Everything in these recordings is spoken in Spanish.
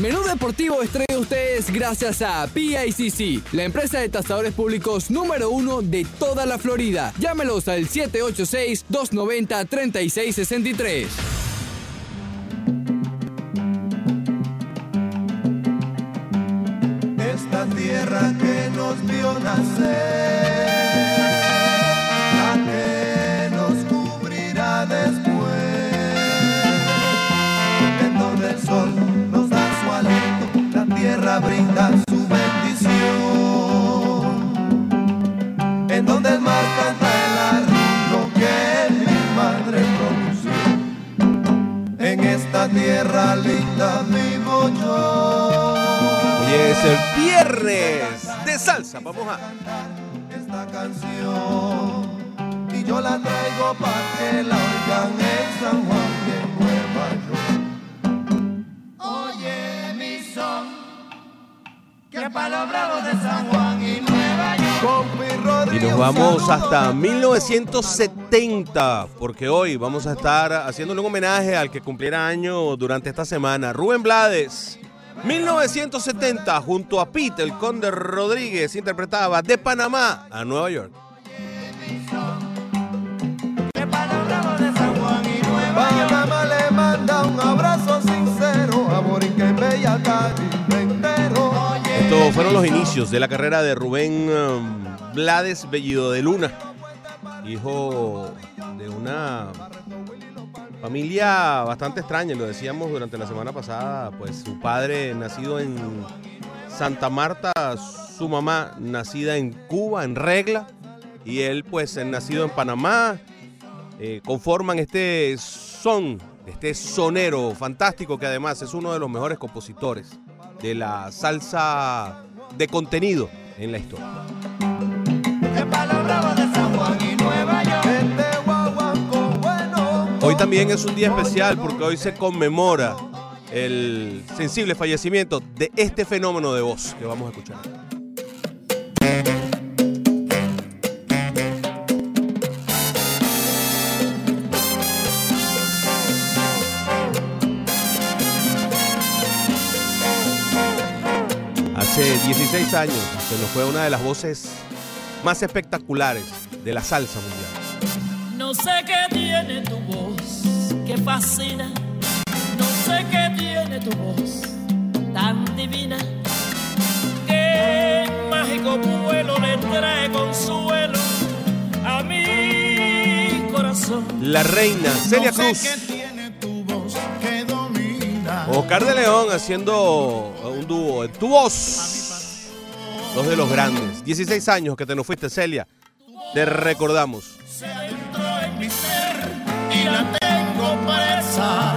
Menú Deportivo estrella ustedes gracias a PICC, la empresa de tasadores públicos número uno de toda la Florida. Llámelos al 786-290-3663. Tierra linda vivo yo. Hoy es el viernes de salsa. Vamos a. esta canción y yo la traigo para que la oigan en San Juan y en Nueva York. Oye mi son, que para los bravos de San Juan y Nueva York. Compi Y nos vamos hasta para- 1970, porque hoy vamos a estar haciéndole un homenaje al que cumpliera año durante esta semana. Rubén Blades, 1970, junto a Pete, el Conde Rodríguez, interpretaba de Panamá a Nueva York. Panamá le manda un abrazo sincero a Bella Cali. Fueron los inicios de la carrera de Rubén um, Blades Bellido de Luna, hijo de una familia bastante extraña, lo decíamos durante la semana pasada, pues su padre nacido en Santa Marta, su mamá nacida en Cuba, en regla, y él pues nacido en Panamá, eh, conforman este son, este sonero fantástico que además es uno de los mejores compositores de la salsa de contenido en la historia. Hoy también es un día especial porque hoy se conmemora el sensible fallecimiento de este fenómeno de voz que vamos a escuchar. 16 años se nos fue una de las voces más espectaculares de la salsa mundial. No sé qué tiene tu voz que fascina. No sé qué tiene tu voz tan divina. Qué mágico vuelo le trae consuelo a mi corazón. La reina Celia No sé Cruz. qué tiene tu voz que domina. Oscar de León haciendo un dúo en tu voz. Dos de los grandes. 16 años que te nos fuiste, Celia. Te recordamos. Se adentró en mi ser y la tengo presa.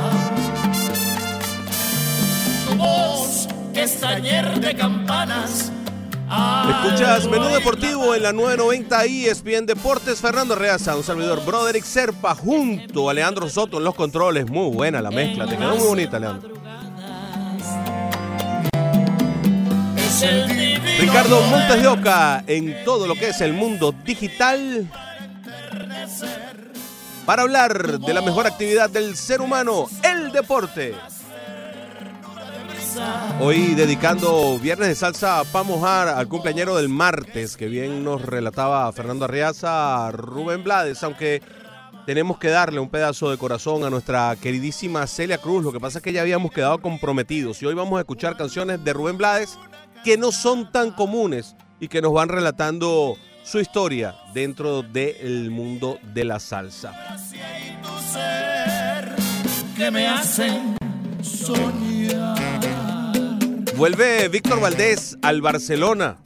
Tu voz que es taller de campanas. Escuchas Menú Deportivo en la 990 ESPN Deportes. Fernando Reaza, un servidor Broderick Serpa junto a Leandro Soto en los controles. Muy buena la mezcla. Te quedó muy bonita, Leandro. Ricardo Montes de Oca en todo lo que es el mundo digital. Para hablar de la mejor actividad del ser humano, el deporte. Hoy dedicando Viernes de Salsa para mojar al cumpleañero del martes, que bien nos relataba Fernando Arriaza, Rubén Blades, aunque tenemos que darle un pedazo de corazón a nuestra queridísima Celia Cruz. Lo que pasa es que ya habíamos quedado comprometidos y hoy vamos a escuchar canciones de Rubén Blades que no son tan comunes y que nos van relatando su historia dentro del mundo de la salsa. tu ser que me hacen soñar. Vuelve Víctor Valdés al Barcelona,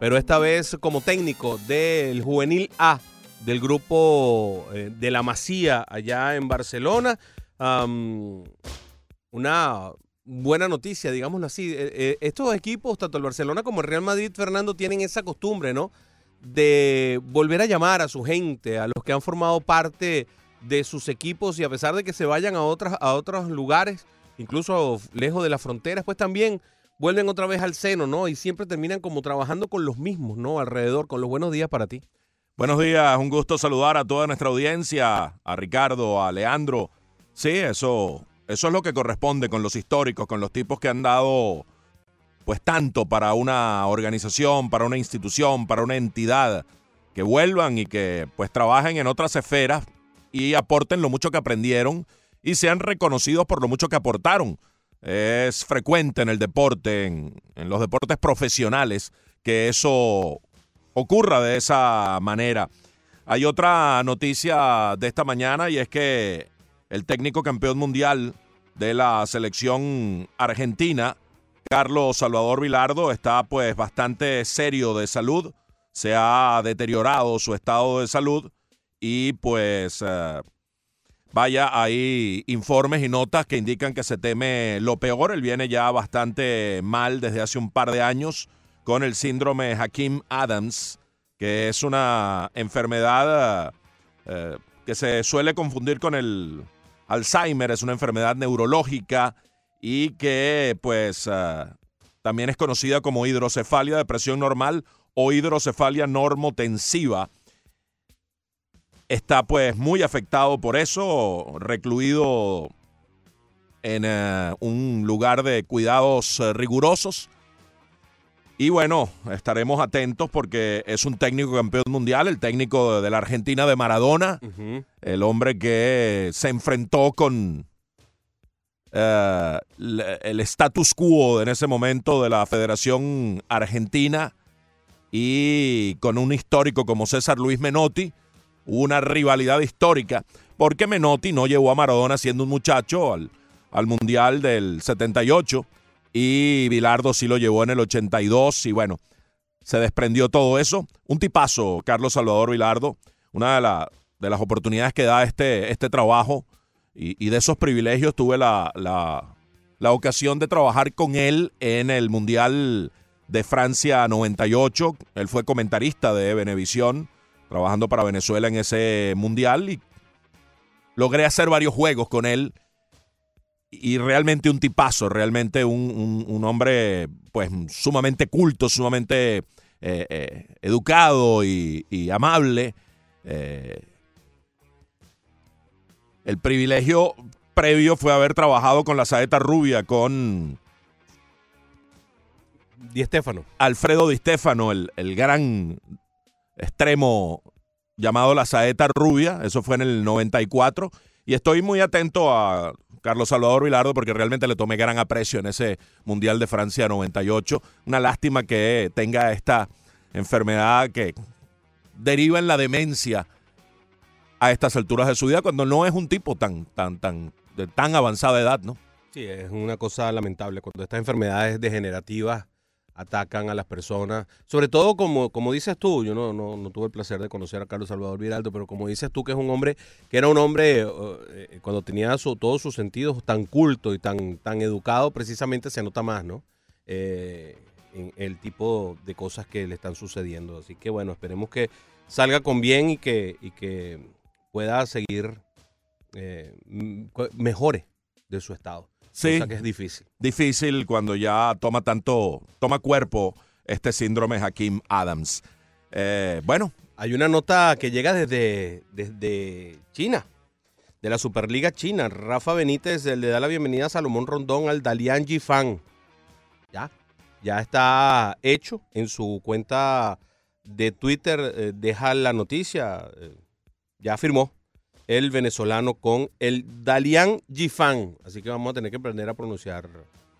pero esta vez como técnico del juvenil A del grupo eh, de la Masía allá en Barcelona. Una buena noticia, digámoslo así. Eh, eh, estos equipos, tanto el Barcelona como el Real Madrid, Fernando, tienen esa costumbre, ¿no? De volver a llamar a su gente, a los que han formado parte de sus equipos y a pesar de que se vayan a, otras, a otros lugares, incluso lejos de las fronteras, pues también vuelven otra vez al seno, ¿no? Y siempre terminan como trabajando con los mismos, ¿no? Alrededor, con los buenos días para ti. Buenos días, un gusto saludar a toda nuestra audiencia, a Ricardo, a Leandro. Sí, eso Eso es lo que corresponde con los históricos, con los tipos que han dado pues tanto para una organización, para una institución, para una entidad, que vuelvan y que pues trabajen en otras esferas y aporten lo mucho que aprendieron y sean reconocidos por lo mucho que aportaron. Es frecuente en el deporte, en, en los deportes profesionales, que eso ocurra de esa manera. Hay otra noticia de esta mañana y es que el técnico campeón mundial de la selección argentina, Carlos Salvador Vilardo, está pues bastante serio de salud. Se ha deteriorado su estado de salud y pues eh, vaya, hay informes y notas que indican que se teme lo peor. Él viene ya bastante mal desde hace un par de años con el síndrome Hakim Adams, que es una enfermedad eh, que se suele confundir con el Alzheimer, es una enfermedad neurológica y que pues eh, también es conocida como hidrocefalia de presión normal o hidrocefalia normotensiva. Está pues muy afectado por eso, recluido en eh, un lugar de cuidados eh, rigurosos. Y bueno, estaremos atentos porque es un técnico campeón mundial, el técnico de, la Argentina de Maradona, el hombre que se enfrentó con eh, el status quo en ese momento de la Federación Argentina y con un histórico como César Luis Menotti, hubo una rivalidad histórica, porque Menotti no llevó a Maradona siendo un muchacho al, al Mundial del 78 y Bilardo sí lo llevó en el 82 y bueno, se desprendió todo eso. Un tipazo, Carlos Salvador Vilardo, una de, la- de las oportunidades que da este, este trabajo y, y de esos privilegios tuve la, la- la ocasión de trabajar con él en el Mundial de Francia 98. Él fue comentarista de Venevisión, trabajando para Venezuela en ese Mundial y logré hacer varios juegos con él y realmente un tipazo, realmente un, un- un hombre pues sumamente culto, sumamente eh, eh, educado y, y amable. Eh, el privilegio previo fue haber trabajado con la saeta rubia, con Di Stefano. Alfredo Di Stefano, el, el gran extremo llamado la saeta rubia, eso fue en el 94, y estoy muy atento a Carlos Salvador Vilardo porque realmente le tomé gran aprecio en ese Mundial de Francia 98. Una lástima que tenga esta enfermedad que deriva en la demencia a estas alturas de su vida cuando no es un tipo tan, tan, tan, de tan avanzada edad, ¿no? Sí, es una cosa lamentable cuando estas enfermedades degenerativas atacan a las personas. Sobre todo, como, como dices tú, yo no, no, tuve el placer de conocer a Carlos Salvador Viraldo, pero como dices tú, que es un hombre, que era un hombre, eh, eh, cuando tenía su- todos sus sentidos tan culto y tan, tan educado, precisamente se nota más, ¿no? Eh, en el tipo de cosas que le están sucediendo. Así que bueno, esperemos que salga con bien y que, y que pueda seguir, eh, mejore de su estado. Sí. Cosa que es difícil. difícil cuando ya toma tanto, toma cuerpo este síndrome Hakim Adams. Eh, bueno, Hay una nota que llega desde, desde China, de la Superliga China. Rafa Benítez eh, le da la bienvenida a Salomón Rondón al Dalian Jifan. Ya, ya está hecho en su cuenta de Twitter. eh, deja la noticia. eh, ya firmó el venezolano con el Dalian Jifan. Así que vamos a tener que aprender a pronunciar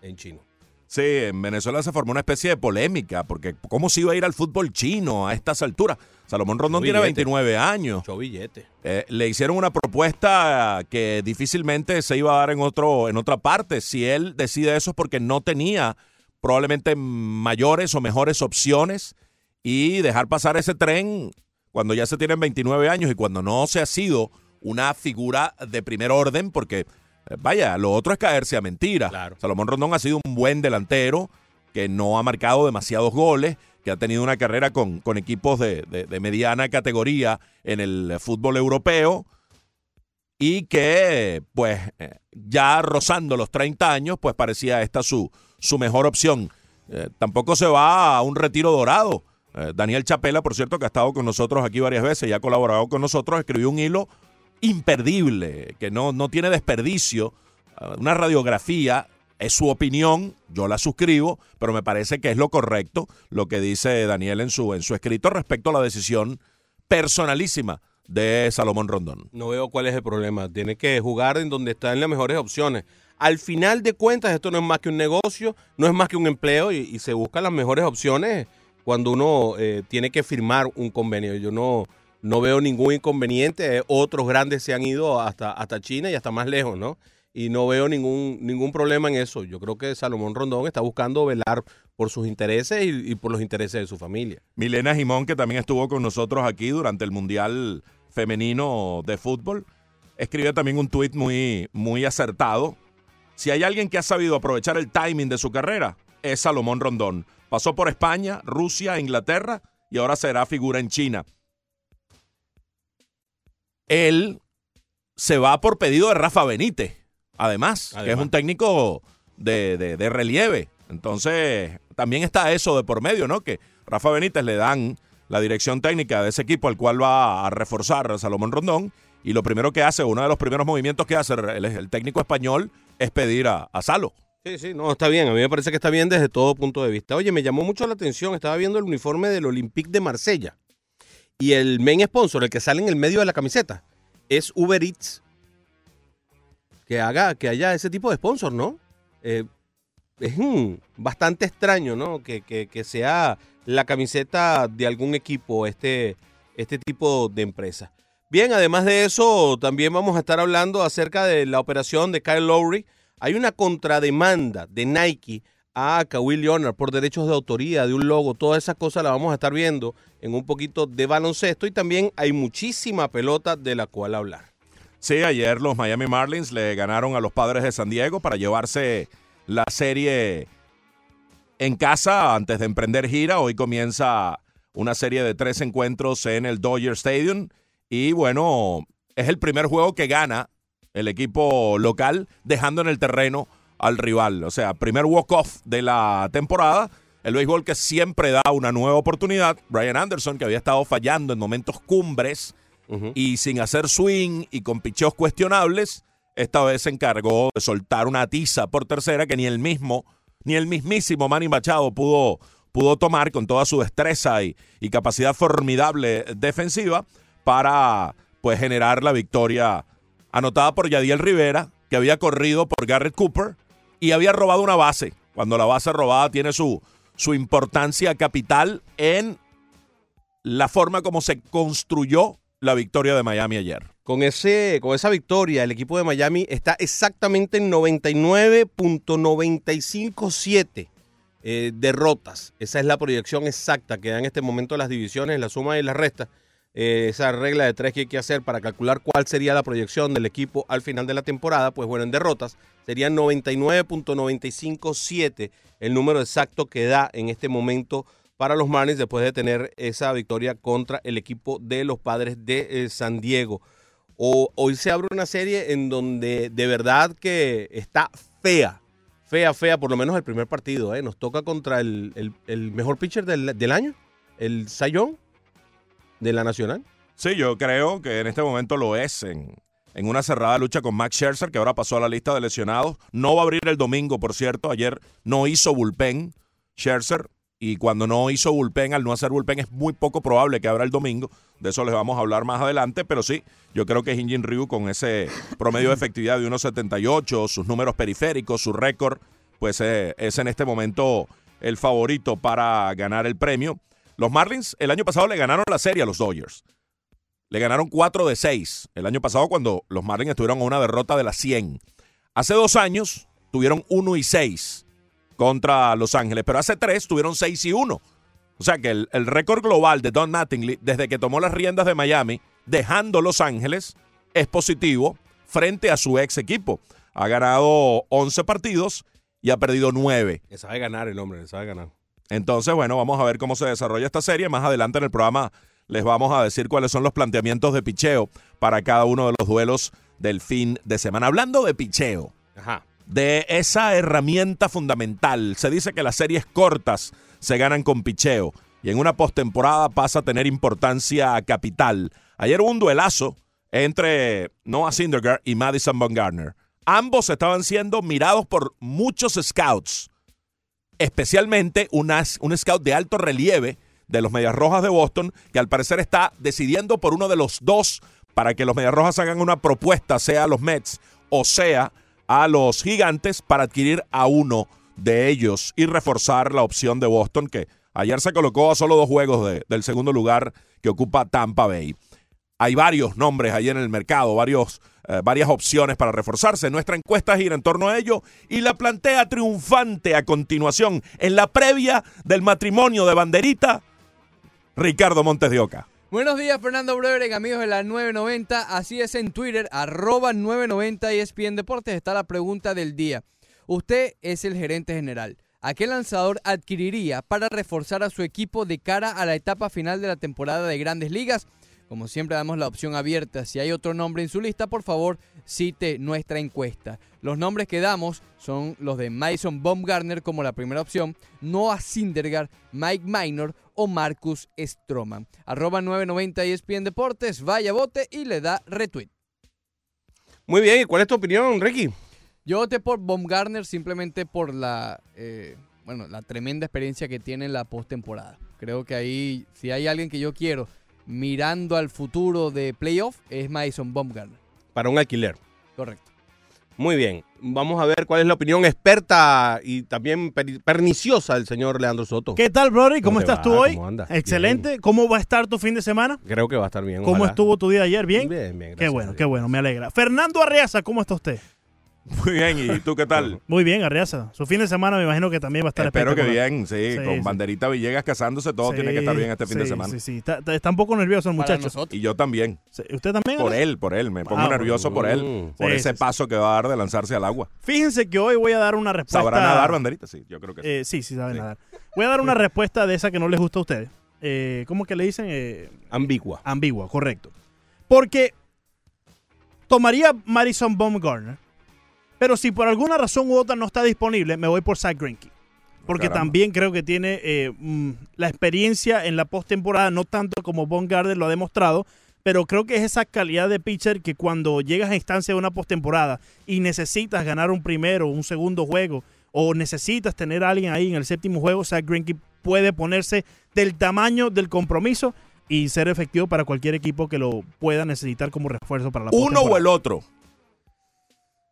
en chino. sí, en Venezuela se formó una especie de polémica, porque ¿cómo se iba a ir al fútbol chino a estas alturas? Salomón Rondón tiene Billete. 29 años. Mucho billete. Eh, le hicieron una propuesta que difícilmente se iba a dar en, otro, en otra parte. Si él decide eso es porque no tenía probablemente mayores o mejores opciones y dejar pasar ese tren cuando ya se tienen 29 años y cuando no se ha sido una figura de primer orden, porque eh, vaya, lo otro es caerse a mentira. Claro. Salomón Rondón ha sido un buen delantero que no ha marcado demasiados goles, que ha tenido una carrera con, con equipos de, de- de mediana categoría en el fútbol europeo y que, pues, eh, ya rozando los 30 años, pues parecía esta su, su mejor opción. Eh, tampoco se va a un retiro dorado. Eh, Daniel Chapela, por cierto, que ha estado con nosotros aquí varias veces y ha colaborado con nosotros, escribió un hilo imperdible, que no, no tiene desperdicio una radiografía. Es su opinión, yo la suscribo, pero me parece que es lo correcto lo que dice Daniel en su, en su escrito respecto a la decisión personalísima de Salomón Rondón. No veo cuál es el problema. Tiene que jugar en donde están las mejores opciones. Al final de cuentas, esto no es más que un negocio, no es más que un empleo y, y se buscan las mejores opciones cuando uno eh, tiene que firmar un convenio. Yo no, no veo ningún inconveniente. Otros grandes se han ido hasta, hasta China y hasta más lejos, ¿no? Y no veo ningún, ningún problema en eso. Yo creo que Salomón Rondón está buscando velar por sus intereses y, por los intereses de su familia. Milena Jimón, que también estuvo con nosotros aquí durante el Mundial Femenino de Fútbol, escribe también un tuit muy, muy acertado. Si hay alguien que ha sabido aprovechar el timing de su carrera, es Salomón Rondón. Pasó por España, Rusia, Inglaterra y ahora será figura en China. Él se va por pedido de Rafa Benítez, además, que es un técnico de, de- de relieve. Entonces, también está eso de por medio, ¿no? Que Rafa Benítez le dan la dirección técnica de ese equipo al cual va a reforzar a Salomón Rondón. Y lo primero que hace, uno de los primeros movimientos que hace el, el técnico español es pedir a, a Salo. Sí, sí, no, está bien. A mí me parece que está bien desde todo punto de vista. Oye, me llamó mucho la atención. Estaba viendo el uniforme del Olympique de Marsella. Y el main sponsor, el que sale en el medio de la camiseta, es Uber Eats. Que haga, que haya ese tipo de sponsor, ¿no? Eh, es bastante extraño, ¿no? Que, que- que sea la camiseta de algún equipo este, este tipo de empresa. Bien, además de eso, también vamos a estar hablando acerca de la operación de Kyle Lowry. Hay una contrademanda de Nike a Kawhi Leonard por derechos de autoría de un logo. Todas esas cosas las vamos a estar viendo en un poquito de baloncesto y también hay muchísima pelota de la cual hablar. Sí, ayer los Miami Marlins le ganaron a los padres de San Diego para llevarse la serie en casa antes de emprender gira. Hoy comienza una serie de tres encuentros en el Dodger Stadium. Y bueno, es el primer juego que gana el equipo local dejando en el terreno al rival. O sea, primer walk-off de la temporada. El béisbol que siempre da una nueva oportunidad. Brian Anderson, que había estado fallando en momentos cumbres y sin hacer swing y con picheos cuestionables, esta vez se encargó de soltar una tiza por tercera que ni el mismo, ni el mismísimo Manny Machado pudo, pudo tomar con toda su destreza y, y capacidad formidable defensiva para pues generar la victoria anotada por Yadiel Rivera, que había corrido por Garrett Cooper y había robado una base, cuando la base robada tiene su, su importancia capital en la forma como se construyó la victoria de Miami ayer. Con, ese, con esa victoria, el equipo de Miami está exactamente en 99.957 eh, derrotas. Esa es la proyección exacta que da en este momento las divisiones, la suma y la resta. Eh, esa regla de tres que hay que hacer para calcular cuál sería la proyección del equipo al final de la temporada, pues bueno, en derrotas serían 99.957 el número exacto que da en este momento para los Marlins después de tener esa victoria contra el equipo de los padres de eh, San Diego. O, hoy se abre una serie en donde de verdad que está fea, fea, fea, por lo menos el primer partido. ¿eh? Nos toca contra el mejor pitcher del, del año, el Sayón de la Nacional. Sí, yo creo que en este momento lo es en, en una cerrada lucha con Max Scherzer, que ahora pasó a la lista de lesionados. No va a abrir el domingo, por cierto. Ayer no hizo bullpen Scherzer. Y cuando no hizo bullpen, al no hacer bullpen, es muy poco probable que abra el domingo. De eso les vamos a hablar más adelante. Pero sí, yo creo que Hinjin Ryu, con ese promedio de efectividad de 1.78, sus números periféricos, su récord, pues eh, es en este momento el favorito para ganar el premio. Los Marlins el año pasado le ganaron la serie a los Dodgers. Le ganaron 4 de 6 el año pasado cuando los Marlins estuvieron a una derrota de las 100. Hace dos años tuvieron 1 y 6 contra Los Ángeles, pero hace tres tuvieron 6 y 1. O sea que el, el récord global de Don Mattingly desde que tomó las riendas de Miami, dejando Los Ángeles, es positivo frente a su ex equipo. Ha ganado 11 partidos y ha perdido 9. Le sabe ganar el hombre, le sabe ganar. Entonces, bueno, vamos a ver cómo se desarrolla esta serie. Más adelante en el programa les vamos a decir cuáles son los planteamientos de picheo para cada uno de los duelos del fin de semana. Hablando de picheo, Ajá. de esa herramienta fundamental, se dice que las series cortas se ganan con picheo y en una postemporada pasa a tener importancia capital. Ayer hubo un duelazo entre Noah Syndergaard y Madison Bumgarner. ambos estaban siendo mirados por muchos scouts, especialmente unas- un scout de alto relieve de los Medias Rojas de Boston, que al parecer está decidiendo por uno de los dos para que los Medias Rojas hagan una propuesta, sea a los Mets o sea a los Gigantes, para adquirir a uno de ellos y reforzar la opción de Boston, que ayer se colocó a solo dos juegos de- del segundo lugar que ocupa Tampa Bay. Hay varios nombres ahí en el mercado, varios, eh, varias opciones para reforzarse. Nuestra encuesta gira en torno a ello y la plantea triunfante a continuación en la previa del matrimonio de Banderita, Ricardo Montes de Oca. Buenos días, Fernando Breveren, amigos de la 990. Así es en Twitter, arroba 990 ESPN Deportes. Está la pregunta del día. Usted es el gerente general. ¿A qué lanzador adquiriría para reforzar a su equipo de cara a la etapa final de la temporada de Grandes Ligas? Como siempre damos la opción abierta. Si hay otro nombre en su lista, por favor, cite nuestra encuesta. Los nombres que damos son los de Mason Baumgartner como la primera opción, Noah Syndergaard, Mike Minor o Marcus Stroman. Arroba 990 ESPN Deportes, vaya bote y le da retweet. Muy bien, ¿y cuál es tu opinión, Ricky? Yo voté por Baumgartner simplemente por la, eh, bueno, la tremenda experiencia que tiene en la postemporada. Creo que ahí, si hay alguien que yo quiero mirando al futuro de playoff, es Mason Baumgartner. Para un alquiler. Correcto. Muy bien, vamos a ver cuál es la opinión experta y también per- perniciosa del señor Leandro Soto. ¿Qué tal, Brody? ¿Cómo, ¿Cómo te estás va? tú hoy? ¿Cómo andas? Excelente. ¿Cómo va a estar tu fin de semana? Creo que va a estar bien. ¿Cómo ojalá. estuvo tu día ayer? ¿Bien? Bien, bien. Qué gracias bueno, a qué bueno, me alegra. Fernando Arreaza, ¿cómo está usted? Muy bien, ¿y tú qué tal? Muy bien, Arreaza. Su fin de semana me imagino que también va a estar Espero que bien, sí, Sí, con sí. Banderita Villegas casándose, todo tiene que estar bien este fin de semana. Sí, sí, Está, está- un poco nervioso el muchacho. Y yo también, ¿Usted también? por él, por él, me pongo Ah, nervioso por él, por Sí, ese sí, sí. paso que va a dar de lanzarse al agua. Fíjense que hoy voy a dar una respuesta. ¿Sabrá nadar, Banderita? Sí, yo creo que sí. Eh, sí, sí, sabe Sí. nadar. Voy a dar una respuesta de esa que no les gusta a ustedes. Eh, ¿Cómo que le dicen? Eh, Ambigua. ambigua, correcto. Porque tomaría Madison Baumgartner, pero si por alguna razón u otra no está disponible, me voy por Zach Greinke. Porque Caramba. también creo que tiene eh, mm, la experiencia en la postemporada, no tanto como Baumgartner lo ha demostrado, pero creo que es esa calidad de pitcher que cuando llegas a instancia de una postemporada y necesitas ganar un primero o un segundo juego, o necesitas tener a alguien ahí en el séptimo juego, Zach Greinke puede ponerse del tamaño del compromiso y ser efectivo para cualquier equipo que lo pueda necesitar como refuerzo para la Uno o el otro.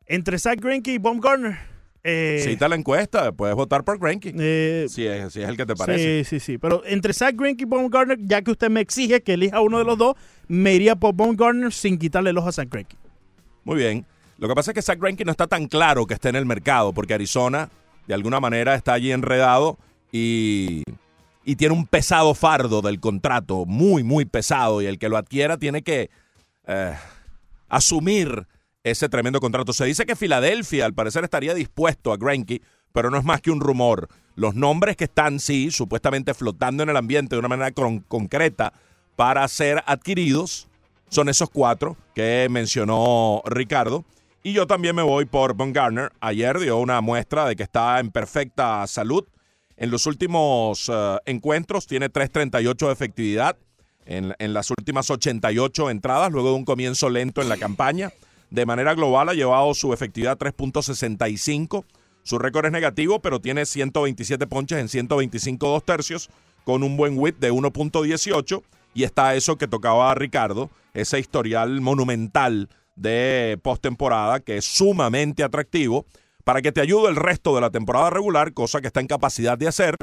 Entre Zach Greinke y Baumgartner. Eh, Cita la encuesta, puedes votar por Greinke. eh, Si es, si es el que te parece. Sí, sí, sí. Pero entre Zach Greinke y Baumgartner, ya que usted me exige que elija uno de los dos, me iría por Baumgartner sin quitarle el ojo a Zach Greinke. Muy bien. Lo que pasa es que Zach Greinke no está tan claro que esté en el mercado, porque Arizona, de alguna manera, está allí enredado y, y tiene un pesado fardo del contrato, muy, muy pesado, y el que lo adquiera tiene que eh, asumir ese tremendo contrato. Se dice que Filadelfia, al parecer, estaría dispuesto a Greinke, pero no es más que un rumor. Los nombres que están, sí, supuestamente flotando en el ambiente de una manera con- concreta para ser adquiridos, son esos cuatro que mencionó Ricardo. Y yo también me voy por Von Garner. Ayer dio una muestra de que está en perfecta salud. En los últimos eh, encuentros tiene 3.38 de efectividad. En, en las últimas 88 entradas, luego de un comienzo lento en la campaña. De manera global ha llevado su efectividad a 3.65. Su récord es negativo, pero tiene 127 ponches en 125 dos tercios, con un buen whip de 1.18. Y está eso que tocaba a Ricardo, ese historial monumental de postemporada que es sumamente atractivo para que te ayude el resto de la temporada regular, cosa que está en capacidad de hacer,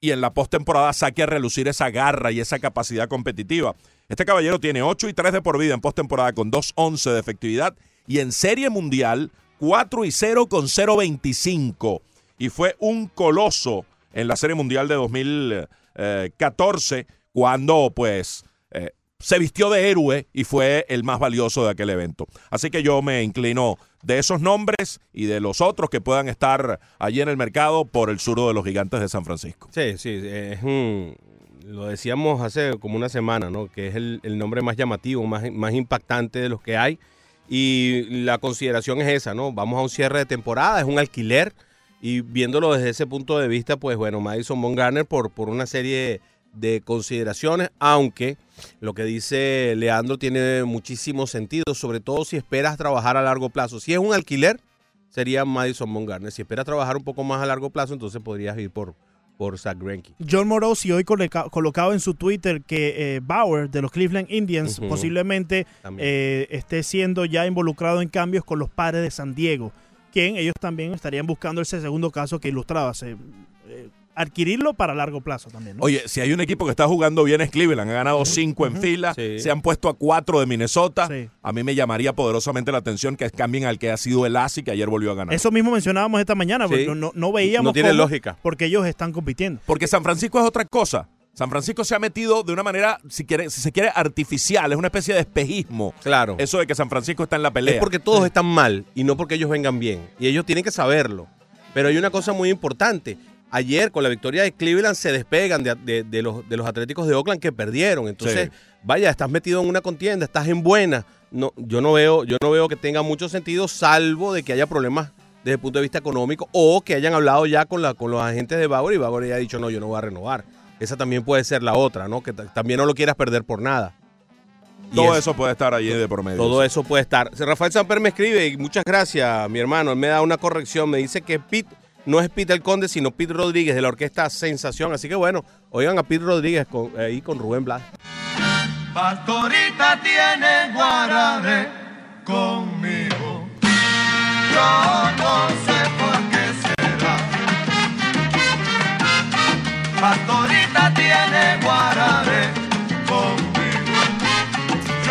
y en la postemporada saque a relucir esa garra y esa capacidad competitiva. Este caballero tiene 8 y 3 de por vida en postemporada con 2.11 de efectividad y en serie mundial 4 y 0 con 0.25 y fue un coloso en la serie mundial de 2014 cuando pues eh, se vistió de héroe y fue el más valioso de aquel evento. Así que yo me inclino de esos nombres y de los otros que puedan estar allí en el mercado por el surdo de los gigantes de San Francisco. Sí, sí, es lo decíamos hace como una semana, ¿no? Que es el, nombre más llamativo, más, más impactante de los que hay. Y la consideración es esa, ¿no? Vamos a un cierre de temporada, es un alquiler. Y viéndolo desde ese punto de vista, pues bueno, Madison Bumgarner por, por una serie de consideraciones, aunque lo que dice Leandro tiene muchísimo sentido, sobre todo si esperas trabajar a largo plazo. Si es un alquiler, sería Madison Bumgarner. Si esperas trabajar un poco más a largo plazo, entonces podrías ir por, por Zach Greinke. John Morosi hoy coloca- colocado en su Twitter que eh, Bauer de los Cleveland Indians posiblemente eh, esté siendo ya involucrado en cambios con los padres de San Diego, quien ellos también estarían buscando ese segundo caso que ilustrabas. eh, eh, adquirirlo para largo plazo también. ¿no? Oye, si hay un equipo que está jugando bien es Cleveland. Han ganado cinco en fila. Sí. Se han puesto a cuatro de Minnesota. Sí. A mí me llamaría poderosamente la atención que cambien al que ha sido el ASI que ayer volvió a ganar. Eso mismo mencionábamos esta mañana, Sí. porque no, no veíamos No tiene cómo, lógica. porque ellos están compitiendo. Porque San Francisco es otra cosa. San Francisco se ha metido de una manera, si, quiere, si se quiere, artificial. Es una especie de espejismo. Claro. Eso de que San Francisco está en la pelea. Es porque todos están mal y no porque ellos vengan bien. Y ellos tienen que saberlo. Pero hay una cosa muy importante. Ayer, con la victoria de Cleveland, se despegan de, de- de los, de los Atléticos de Oakland que perdieron. Entonces, Sí. vaya, estás metido en una contienda, estás en buena. No, yo, no veo, yo no veo que tenga mucho sentido, salvo de que haya problemas desde el punto de vista económico o que hayan hablado ya con, la, con los agentes de Bauer y Bauer ya ha dicho, no, yo no voy a renovar. Esa también puede ser la otra, ¿no? Que también no lo quieras perder por nada. Todo es- eso puede estar allí de por medio. todo eso puede estar. Rafael Samper me escribe y muchas gracias, mi hermano. Él me da una corrección. Me dice que Pete no es Pete el Conde, sino Pete Rodríguez de la orquesta Sensación. Así que bueno, oigan a Pete Rodríguez con, ahí con Rubén Blas. Pastorita tiene guarare conmigo. Yo no sé por qué será. Pastorita tiene. Yo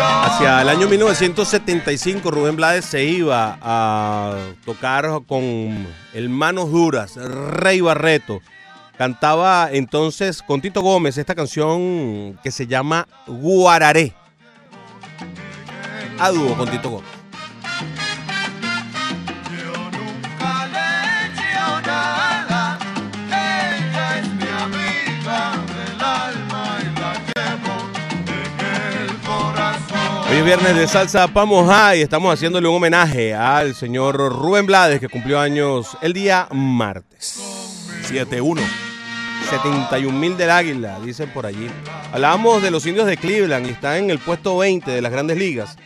Hacia el año 1975, Rubén Blades se iba a tocar con el Manos Duras, Rey Barreto. Cantaba entonces con Tito Gómez esta canción que se llama Guararé. A dúo con Tito Gómez. Hoy es viernes de salsa pa' mojar y estamos haciéndole un homenaje al señor Rubén Blades que cumplió años el día martes. 7-1. 71 mil del Águila, dicen por allí. Hablábamos de los indios de Cleveland y están en el puesto 20 de las grandes ligas.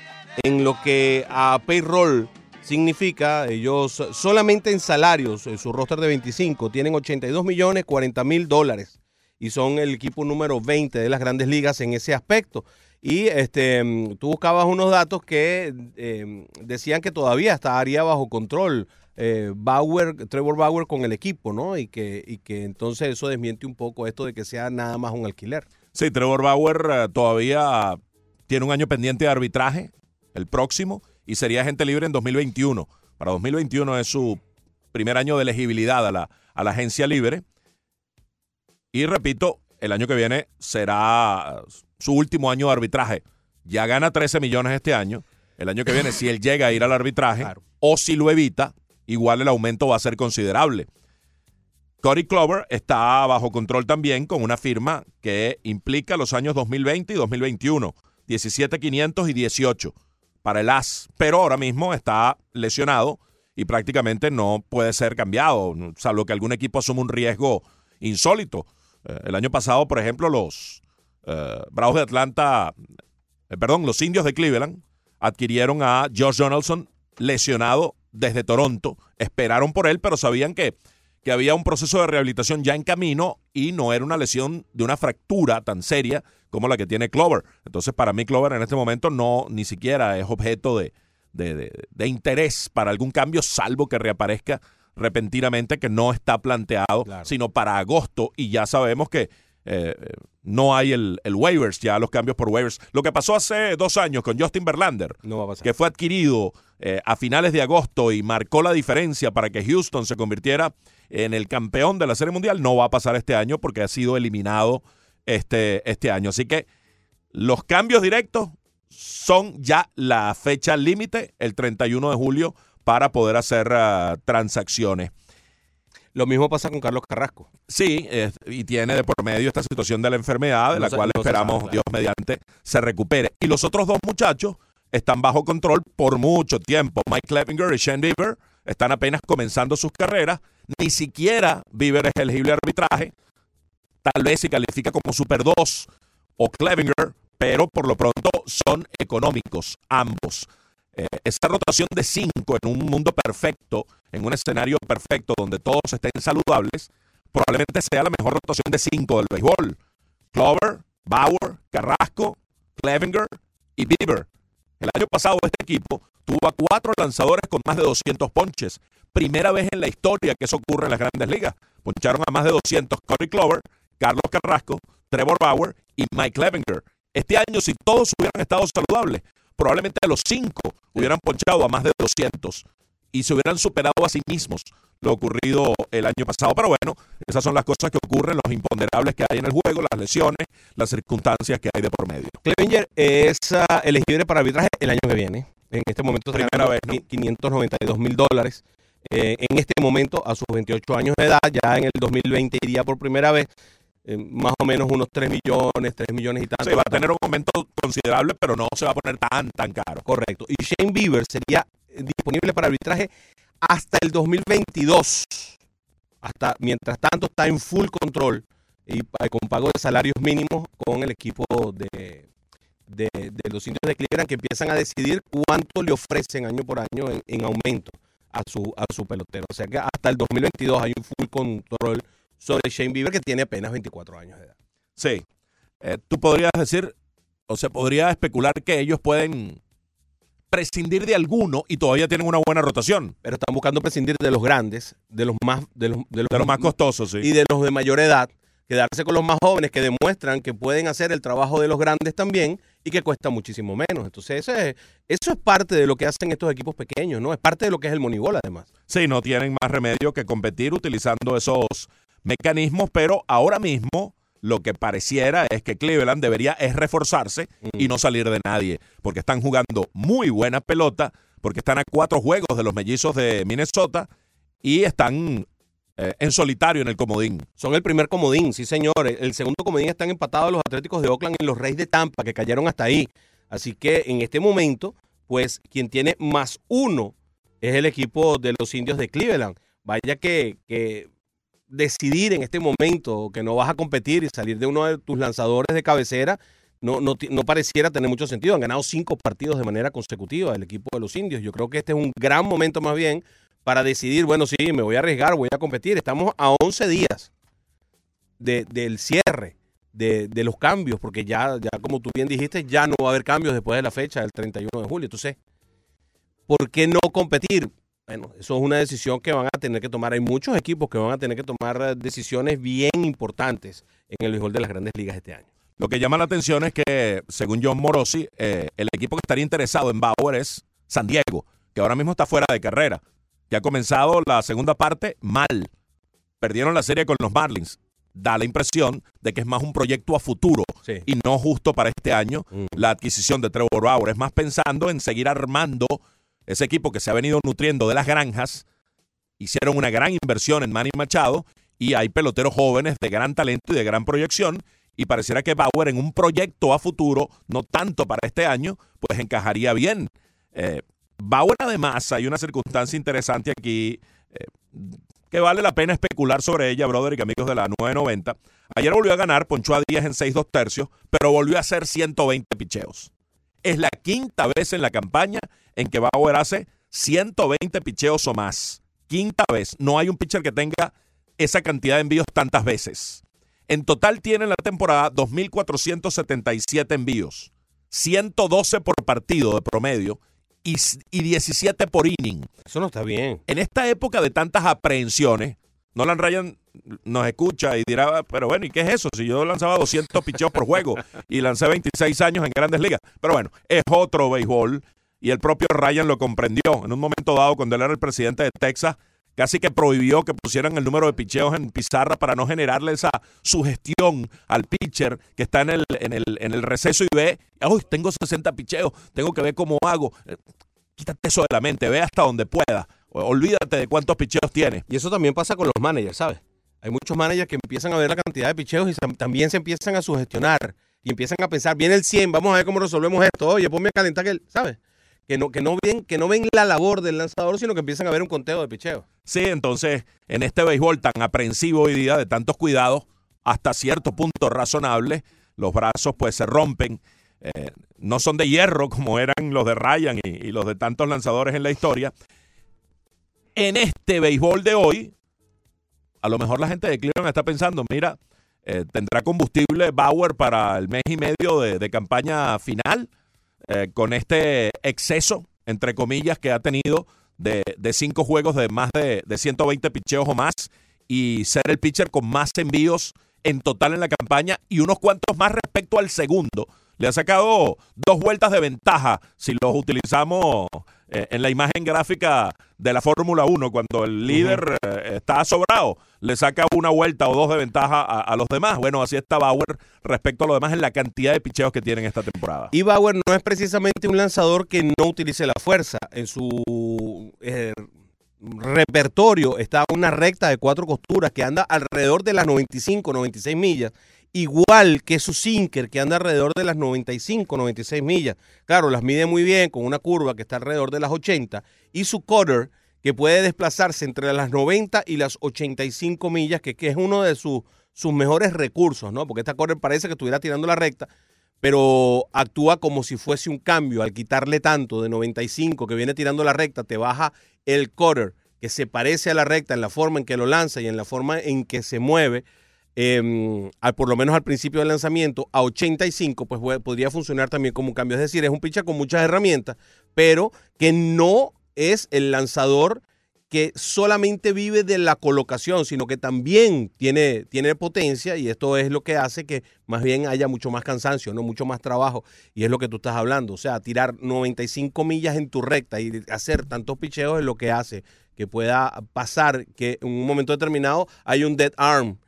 En lo que a payroll significa, ellos solamente en salarios, en su roster de 25, tienen 82 millones 40 mil dólares. Y son el equipo número 20 de las grandes ligas en ese aspecto. Y este, tú buscabas unos datos que eh, decían que todavía estaría bajo control eh, Bauer, Trevor Bauer con el equipo, ¿no? Y que, y que entonces eso desmiente un poco esto de que sea nada más un alquiler. Sí, Trevor Bauer eh, todavía tiene un año pendiente de arbitraje, el próximo, y sería agente libre en 2021. Para 2021 es su primer año de elegibilidad a la, a la agencia libre. Y repito, el año que viene será su último año de arbitraje. Ya gana 13 millones este año. El año que viene, si él llega a ir al arbitraje, Claro. o si lo evita, igual el aumento va a ser considerable. Cody Clover está bajo control también con una firma que implica los años 2020 y 2021, 17.500 y 18 para el AS, pero ahora mismo está lesionado y prácticamente no puede ser cambiado, salvo que algún equipo asuma un riesgo insólito. Eh, el año pasado, por ejemplo, los eh, Bravos de Atlanta, eh, perdón, los Indios de Cleveland adquirieron a Josh Donaldson lesionado desde Toronto, esperaron por él, pero sabían que que había un proceso de rehabilitación ya en camino y no era una lesión de una fractura tan seria como la que tiene Clover. Entonces, para mí, Clover en este momento no ni siquiera es objeto de, de- de- de interés para algún cambio, salvo que reaparezca repentinamente, que no está planteado, Claro. sino para agosto. Y ya sabemos que eh, no hay el, el waivers, ya los cambios por waivers. Lo que pasó hace dos años con Justin Verlander, No que fue adquirido eh, a finales de agosto y marcó la diferencia para que Houston se convirtiera en el campeón de la Serie Mundial, no va a pasar este año porque ha sido eliminado este, este año. Así que los cambios directos son ya la fecha límite, el 31 de julio, para poder hacer ah, transacciones. Lo mismo pasa con Carlos Carrasco. Sí, eh, y tiene de por medio esta situación de la enfermedad, de la cual no esperamos, sabe, claro. Dios mediante, se recupere. Y los otros dos muchachos están bajo control por mucho tiempo. Mike Clevinger y Shane Bieber están apenas comenzando sus carreras. Ni siquiera Bieber es elegible a arbitraje. tal vez se califica como Super 2 o Clevinger, pero por lo pronto son económicos ambos. Eh, esa rotación de cinco en un mundo perfecto, en un escenario perfecto donde todos estén saludables, probablemente sea la mejor rotación de cinco del béisbol. Clover, Bauer, Carrasco, Clevinger y Bieber. El año pasado este equipo tuvo a cuatro lanzadores con más de 200 ponches. Primera vez en la historia que eso ocurre en las grandes ligas. Poncharon a más de 200 Corey Clover, Carlos Carrasco, Trevor Bauer y Mike Clevinger. Este año, si todos hubieran estado saludables, probablemente los cinco hubieran ponchado a más de 200 y se hubieran superado a sí mismos lo ocurrido el año pasado. Pero bueno, esas son las cosas que ocurren, los imponderables que hay en el juego, las lesiones, las circunstancias que hay de por medio. Clevenger es ah, elegible para arbitraje el año que viene. En este momento Primera vez, ¿no? qui- 592 mil dólares. Eh, en este momento, a sus 28 años de edad, ya en el 2020 iría por primera vez, más o menos unos 3 millones, 3 millones y tanto. Sí, va a tener un aumento considerable, pero no se va a poner tan, tan caro. Correcto. Y Shane Bieber sería eh, disponible para arbitraje hasta el 2022. Hasta mientras tanto está en full control y pa- con pago de salarios mínimos con el equipo de, de, de los indios de Cleveland que empiezan a decidir cuánto le ofrecen año por año en, en aumento a su, a su pelotero. O sea que hasta el 2022 hay un full control sobre Shane Bieber que tiene apenas 24 años de edad. Sí. Eh, tú podrías decir, o se podría especular que ellos pueden prescindir de alguno y todavía tienen una buena rotación. Pero están buscando prescindir de los grandes, de los más, de los, de los, De los más costosos, sí. y de los de mayor edad, quedarse con los más jóvenes que demuestran que pueden hacer el trabajo de los grandes también y que cuesta muchísimo menos. Entonces, eso es, eso es parte de lo que hacen estos equipos pequeños, ¿no? Es parte de lo que es el Moneyball, además. Sí, no tienen más remedio que competir utilizando esos mecanismos, pero ahora mismo lo que pareciera es que Cleveland debería es reforzarse y no salir de nadie, porque están jugando muy buena pelota, porque están a cuatro juegos de los mellizos de Minnesota y están eh, en solitario en el comodín. Son el primer comodín, sí, señor. El, el segundo comodín están empatados los Atléticos de Oakland y los Reyes de Tampa, que cayeron hasta ahí. Así que en este momento, pues quien tiene más uno es el equipo de los indios de Cleveland. Vaya que, que decidir en este momento que no vas a competir y salir de uno de tus lanzadores de cabecera no, no, no pareciera tener mucho sentido. Han ganado cinco partidos de manera consecutiva el equipo de los indios. Yo creo que este es un gran momento más bien para decidir, bueno, sí, me voy a arriesgar, voy a competir. Estamos a 11 días de- del cierre de, de los cambios, porque ya, ya como tú bien dijiste, ya no va a haber cambios después de la fecha del 31 de julio. Entonces, ¿por qué no competir? Bueno, eso es una decisión que van a tener que tomar. Hay muchos equipos que van a tener que tomar eh, decisiones bien importantes en el béisbol de las grandes ligas este año. Lo que llama la atención es que, según John Morosi, eh, el equipo que estaría interesado en Bauer es San Diego, que ahora mismo está fuera de carrera, que ha comenzado la segunda parte mal. Perdieron la serie con los Marlins. Da la impresión de que es más un proyecto a futuro Sí. y no justo para este año Mm. la adquisición de Trevor Bauer. Es más pensando en seguir armando ese equipo que se ha venido nutriendo de las granjas. Hicieron una gran inversión en Manny Machado y hay peloteros jóvenes de gran talento y de gran proyección. Y pareciera que Bauer en un proyecto a futuro, no tanto para este año, pues encajaría bien. Eh, Bauer además, hay una circunstancia interesante aquí eh, que vale la pena especular sobre ella, brother y amigos de la 990. Ayer volvió a ganar, ponchó a 10 en 6 2 tercios, pero volvió a hacer 120 picheos. Es la quinta vez en la campaña en que Bauer hace 120 picheos o más. Quinta vez. No hay un pitcher que tenga esa cantidad de envíos tantas veces. En total tiene en la temporada 2.477 envíos, 112 por partido de promedio y, y 17 por inning. Eso no está bien. En esta época de tantas aprehensiones, Nolan Ryan nos escucha y dirá, pero bueno, ¿y qué es eso? Si yo lanzaba 200 picheos por juego y lancé 26 años en grandes ligas. Pero bueno, es otro béisbol y el propio Ryan lo comprendió. En un momento dado, cuando él era el presidente de Texas, casi que prohibió que pusieran el número de picheos en pizarra para no generarle esa sugestión al pitcher que está en el, en el, en el receso y ve, uy, tengo 60 picheos, tengo que ver cómo hago. Eh, Quítate eso de la mente, ve hasta donde pueda. Olvídate de cuántos picheos tiene. Y eso también pasa con los managers, ¿sabes? Hay muchos managers que empiezan a ver la cantidad de picheos y también se empiezan a sugestionar y empiezan a pensar, viene el 100, vamos a ver cómo resolvemos esto. Oye, ponme a calentar que, ¿sabes? Que no, que, no ven, que no ven la labor del lanzador, sino que empiezan a ver un conteo de picheos. Sí, entonces, en este béisbol tan aprensivo hoy día, de tantos cuidados, hasta cierto punto razonable. Los brazos pues se rompen. Eh, no son de hierro como eran los de Ryan y, y los de tantos lanzadores en la historia. En este béisbol de hoy, a lo mejor la gente de Cleveland está pensando, mira, eh, tendrá combustible Bauer para el mes y medio de, campaña final, eh, con este exceso, entre comillas, que ha tenido de, de cinco juegos de más de, de 120 picheos o más y ser el pitcher con más envíos en total en la campaña y unos cuantos más respecto al segundo. Le ha sacado dos vueltas de ventaja si los utilizamos eh, en la imagen gráfica de la Fórmula 1, cuando el líder eh, está sobrado, le saca una vuelta o dos de ventaja a, a los demás. Bueno, así está Bauer respecto a los demás en la cantidad de picheos que tienen esta temporada. Y Bauer no es precisamente un lanzador que no utilice la fuerza. En su eh, repertorio está una recta de cuatro costuras que anda alrededor de las 95, 96 millas. Igual que su sinker que anda alrededor de las 95, 96 millas. Claro, las mide muy bien con una curva que está alrededor de las 80. Y su cutter que puede desplazarse entre las 90 y las 85 millas, que, que es uno de sus sus mejores recursos, ¿no? Porque esta cutter parece que estuviera tirando la recta, pero actúa como si fuese un cambio. Al quitarle tanto de 95 que viene tirando la recta, te baja el cutter que se parece a la recta en la forma en que lo lanza y en la forma en que se mueve, eh, al, por lo menos al principio del lanzamiento, a 85, pues puede- podría funcionar también como un cambio. Es decir, es un pitcher con muchas herramientas, pero que no es el lanzador que solamente vive de la colocación, sino que también tiene, tiene potencia y esto es lo que hace que más bien haya mucho más cansancio, no mucho más trabajo. Y es lo que tú estás hablando, o sea, tirar 95 millas en tu recta y hacer tantos picheos es lo que hace que pueda pasar que en un momento determinado hay un dead arm,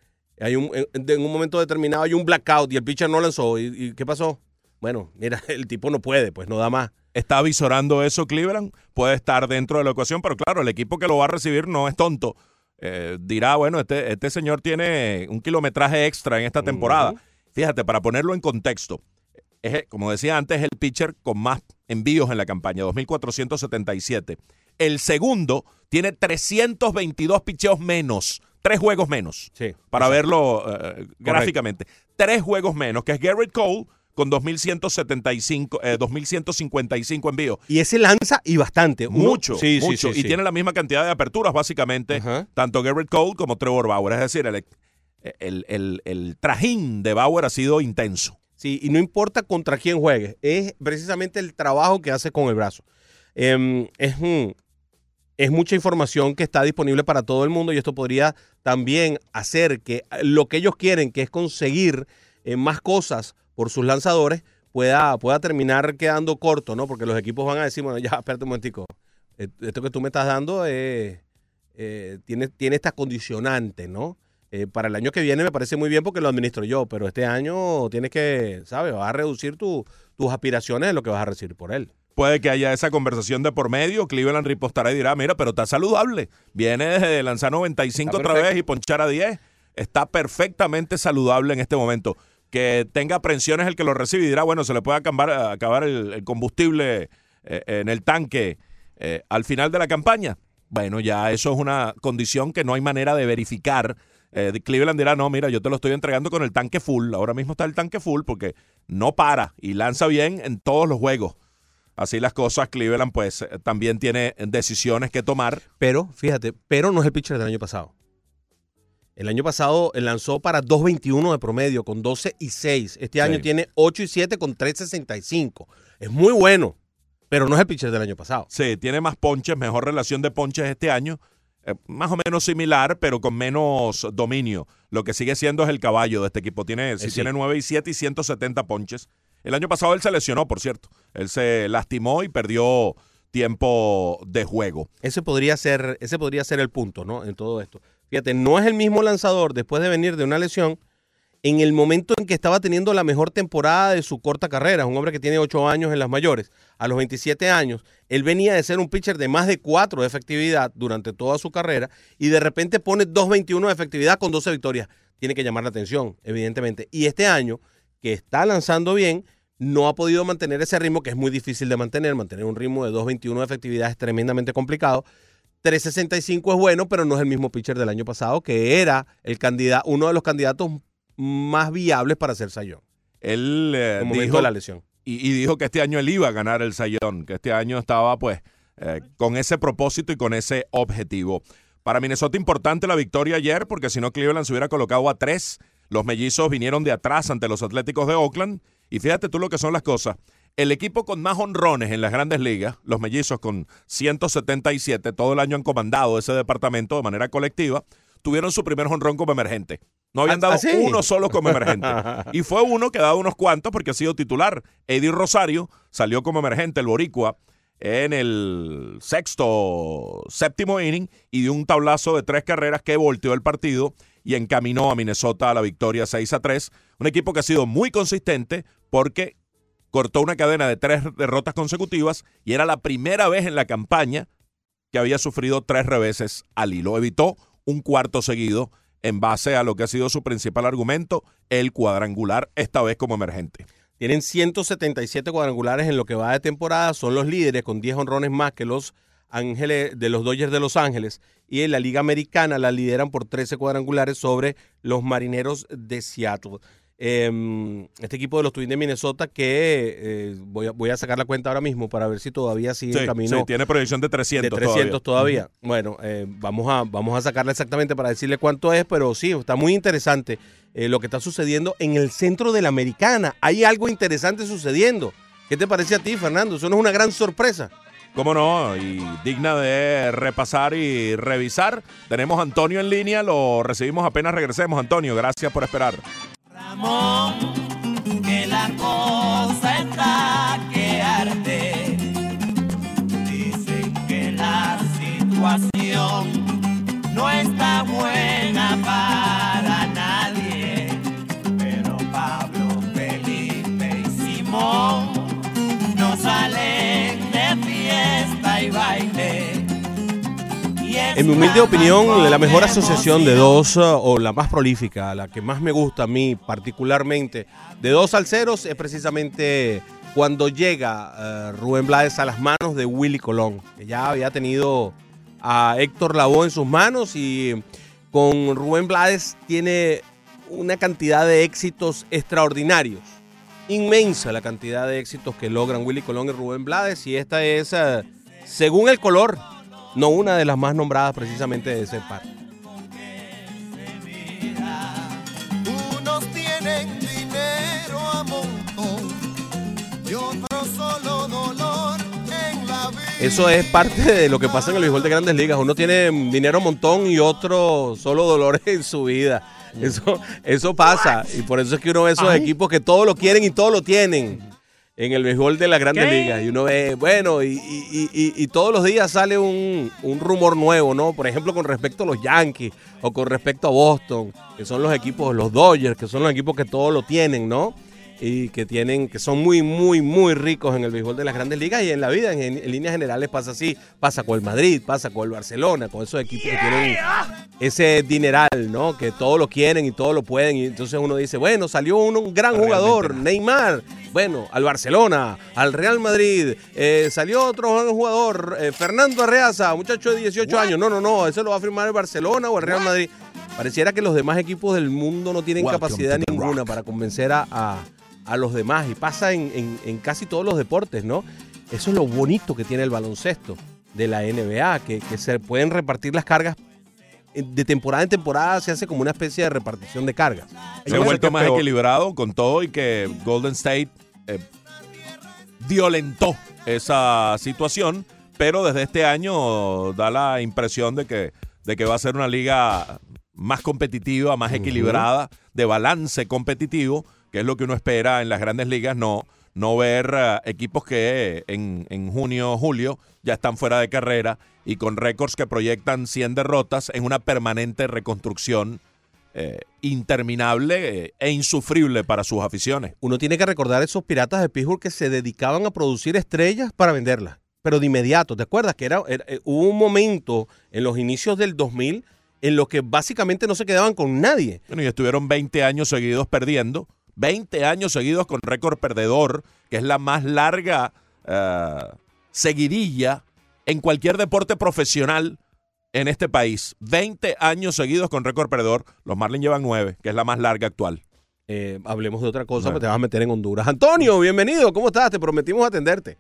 hay un, en un momento determinado hay un blackout y el pitcher no lanzó y, y ¿qué pasó? Bueno, mira, el tipo no puede, pues no da más. Está visorando eso Cleveland, puede estar dentro de la ecuación, pero claro, el equipo que lo va a recibir no es tonto. Eh, dirá, bueno, este, este señor tiene un kilometraje extra en esta temporada. Fíjate, para ponerlo en contexto, es, como decía antes, el pitcher con más envíos en la campaña, 2.477. El segundo tiene 322 picheos menos, tres juegos menos, Sí. para exacto. verlo eh, gráficamente. Tres juegos menos, que es Garrett Cole con 2.175, eh, 2.155 envíos. Y ese lanza y bastante. Mucho, sí, mucho. sí, y tiene la misma cantidad de aperturas, básicamente, tanto Garrett Cole como Trevor Bauer. Es decir, el, el, el- el trajín de Bauer ha sido intenso. Sí, y no importa contra quién juegue, es precisamente el trabajo que hace con el brazo. Em, es, un- es mucha información que está disponible para todo el mundo y esto podría también hacer que lo que ellos quieren, que es conseguir eh, más cosas por sus lanzadores, pueda, pueda terminar quedando corto, ¿no? Porque los equipos van a decir, bueno, ya, espérate un momentico, eh, esto que tú me estás dando eh, eh, tiene, tiene esta condicionante, ¿no? Eh, para el año que viene me parece muy bien porque lo administro yo, pero este año tienes que, ¿sabes? Vas a reducir tu- tus aspiraciones de lo que vas a recibir por él. Puede que haya esa conversación de por medio. Cleveland ripostará y dirá, mira, pero está saludable. Viene de lanzar 95 Está otra vez y ponchar a 10. Está perfectamente saludable en este momento. Que tenga aprensiones el que lo recibe y dirá, bueno, se le puede acabar, acabar el, el combustible eh, en el tanque eh, al final de la campaña. Bueno, ya eso es una condición que no hay manera de verificar. Eh, Cleveland dirá, no, mira, yo te lo estoy entregando con el tanque full. Ahora mismo está el tanque full porque no para y lanza bien en todos los juegos. Así las cosas, Cleveland pues eh, también tiene decisiones que tomar. Pero, fíjate, pero no es el pitcher del año pasado. El año pasado lanzó para 2.21 de promedio con 12 y 6. Este año tiene 8 y 7 con 3.65. Es muy bueno, pero no es el pitcher del año pasado. Sí, tiene más ponches, mejor relación de ponches este año. eh, más o menos similar, pero con menos dominio. Lo que sigue siendo es el caballo de este equipo. Tiene, si Eh, sí. tiene 9 y 7 y 170 ponches. El año pasado él se lesionó, por cierto. Él se lastimó y perdió tiempo de juego. Ese podría ser, ese podría ser el punto, ¿no? En todo esto. Fíjate, no es el mismo lanzador después de venir de una lesión en el momento en que estaba teniendo la mejor temporada de su corta carrera. Un hombre que tiene 8 años en las mayores. A los 27 años, él venía de ser un pitcher de más de 4 de efectividad durante toda su carrera y de repente pone 2.21 de efectividad con 12 victorias. Tiene que llamar la atención, evidentemente. Y este año, que está lanzando bien, no ha podido mantener ese ritmo que es muy difícil de mantener. Mantener un ritmo de 2.21 de efectividad es tremendamente complicado. 365 es bueno, pero no es el mismo pitcher del año pasado, que era el candidato, uno de los candidatos más viables para hacer sayón. Él eh, dijo, la lesión. y, y dijo que este año él iba a ganar el Sayón, que este año estaba pues eh, con ese propósito y con ese objetivo. Para Minnesota importante la victoria ayer, porque si no Cleveland se hubiera colocado a tres. Los mellizos vinieron de atrás ante los Atléticos de Oakland. Y fíjate tú lo que son las cosas. El equipo con más honrones en las grandes ligas, los mellizos con 177, todo el año han comandado ese departamento de manera colectiva, tuvieron su primer honrón como emergente. No habían ¿Ah, dado ah, sí? uno solo como emergente. y fue uno que ha dado unos cuantos porque ha sido titular. Eddie Rosario salió como emergente, el boricua, en el sexto, séptimo inning y dio un tablazo de tres carreras que volteó el partido y encaminó a Minnesota a la victoria 6 a 3. Un equipo que ha sido muy consistente porque cortó una cadena de tres derrotas consecutivas y era la primera vez en la campaña que había sufrido tres reveses al hilo. Evitó un cuarto seguido en base a lo que ha sido su principal argumento, el cuadrangular, esta vez como emergente. Tienen 177 cuadrangulares en lo que va de temporada. Son los líderes con 10 honrones más que los Ángeles de los Dodgers de Los Ángeles. Y en la Liga Americana la lideran por 13 cuadrangulares sobre los Marineros de Seattle. Eh, este equipo de los Twins de Minnesota que eh, voy, a, voy a sacar la cuenta ahora mismo para ver si todavía sigue Sí, en camino sí, tiene proyección de 300, de 300 todavía. Bueno, eh, vamos, a, vamos a sacarla exactamente para decirle cuánto es, pero sí, está muy interesante eh, lo que está sucediendo en el centro de la americana. Hay algo interesante sucediendo. ¿Qué te parece a ti, Fernando? Eso no es una gran sorpresa. ¿Cómo no? Y digna de repasar y revisar. Tenemos a Antonio en línea, lo recibimos apenas regresemos. Antonio, gracias por esperar. Ramón, En mi humilde opinión, la mejor asociación de dos, uh, o la más prolífica, la que más me gusta a mí particularmente, de dos salseros es precisamente cuando llega uh, Rubén Blades a las manos de Willy Colón, que ya había tenido a Héctor Lavoe en sus manos y con Rubén Blades tiene una cantidad de éxitos extraordinarios. Inmensa la cantidad de éxitos que logran Willy Colón y Rubén Blades y esta es, uh, según el color, no una de las más nombradas precisamente de ese par. Unos tienen dinero a montón y otros solo dolor en la vida. Eso es parte de lo que pasa en el béisbol de grandes ligas. Uno tiene dinero un montón y otro solo dolores en su vida. Eso, eso pasa. Y por eso es que uno ve esos Ay. equipos que todo lo quieren y todo lo tienen en el béisbol de las grandes ¿Qué? ligas. Y uno ve, bueno, y, y- y- y todos los días sale un, un rumor nuevo, ¿no? Por ejemplo, con respecto a los Yankees o con respecto a Boston, que son los equipos, los Dodgers, que son los equipos que todo lo tienen, ¿no? y que tienen que son muy muy muy ricos en el béisbol de las grandes ligas y en la vida en, en líneas generales pasa así pasa con el Madrid pasa con el Barcelona con esos equipos que tienen ese dineral no que todo lo quieren y todo lo pueden y entonces uno dice bueno salió un, un gran Realmente jugador no. Neymar bueno al Barcelona al Real Madrid eh, salió otro gran jugador eh, Fernando Arreaza muchacho de 18 años. No no no ese lo va a firmar el Barcelona o el Real Madrid. Pareciera que los demás equipos del mundo no tienen Welcome capacidad ninguna rock. para convencer a, a- a los demás. Y pasa en, en- en casi todos los deportes, ¿no? Eso es lo bonito que tiene el baloncesto de la NBA, que, que se pueden repartir las cargas de temporada en temporada, se hace como una especie de repartición de cargas. Se ha vuelto más peor. equilibrado con todo y que Golden State eh, violentó esa situación, pero desde este año da la impresión de que, de que va a ser una liga más competitiva, más equilibrada, de balance competitivo, que es lo que uno espera en las grandes ligas, no, no ver eh, equipos que en, en junio, julio ya están fuera de carrera y con récords que proyectan 100 derrotas en una permanente reconstrucción eh, interminable eh, e insufrible para sus aficiones. Uno tiene que recordar esos piratas de Pittsburgh que se dedicaban a producir estrellas para venderlas, pero de inmediato. ¿Te acuerdas que era, era- hubo un momento en los inicios del 2000 en los que básicamente no se quedaban con nadie? Bueno, y estuvieron 20 años seguidos perdiendo, 20 años seguidos con récord perdedor, que es la más larga eh, seguidilla en cualquier deporte profesional en este país. 20 años seguidos con récord perdedor. Los Marlins llevan 9, que es la más larga actual. eh, hablemos de otra cosa, Bueno. pues te vas a meter en Honduras. Antonio, bienvenido, ¿cómo estás? Te prometimos atenderte.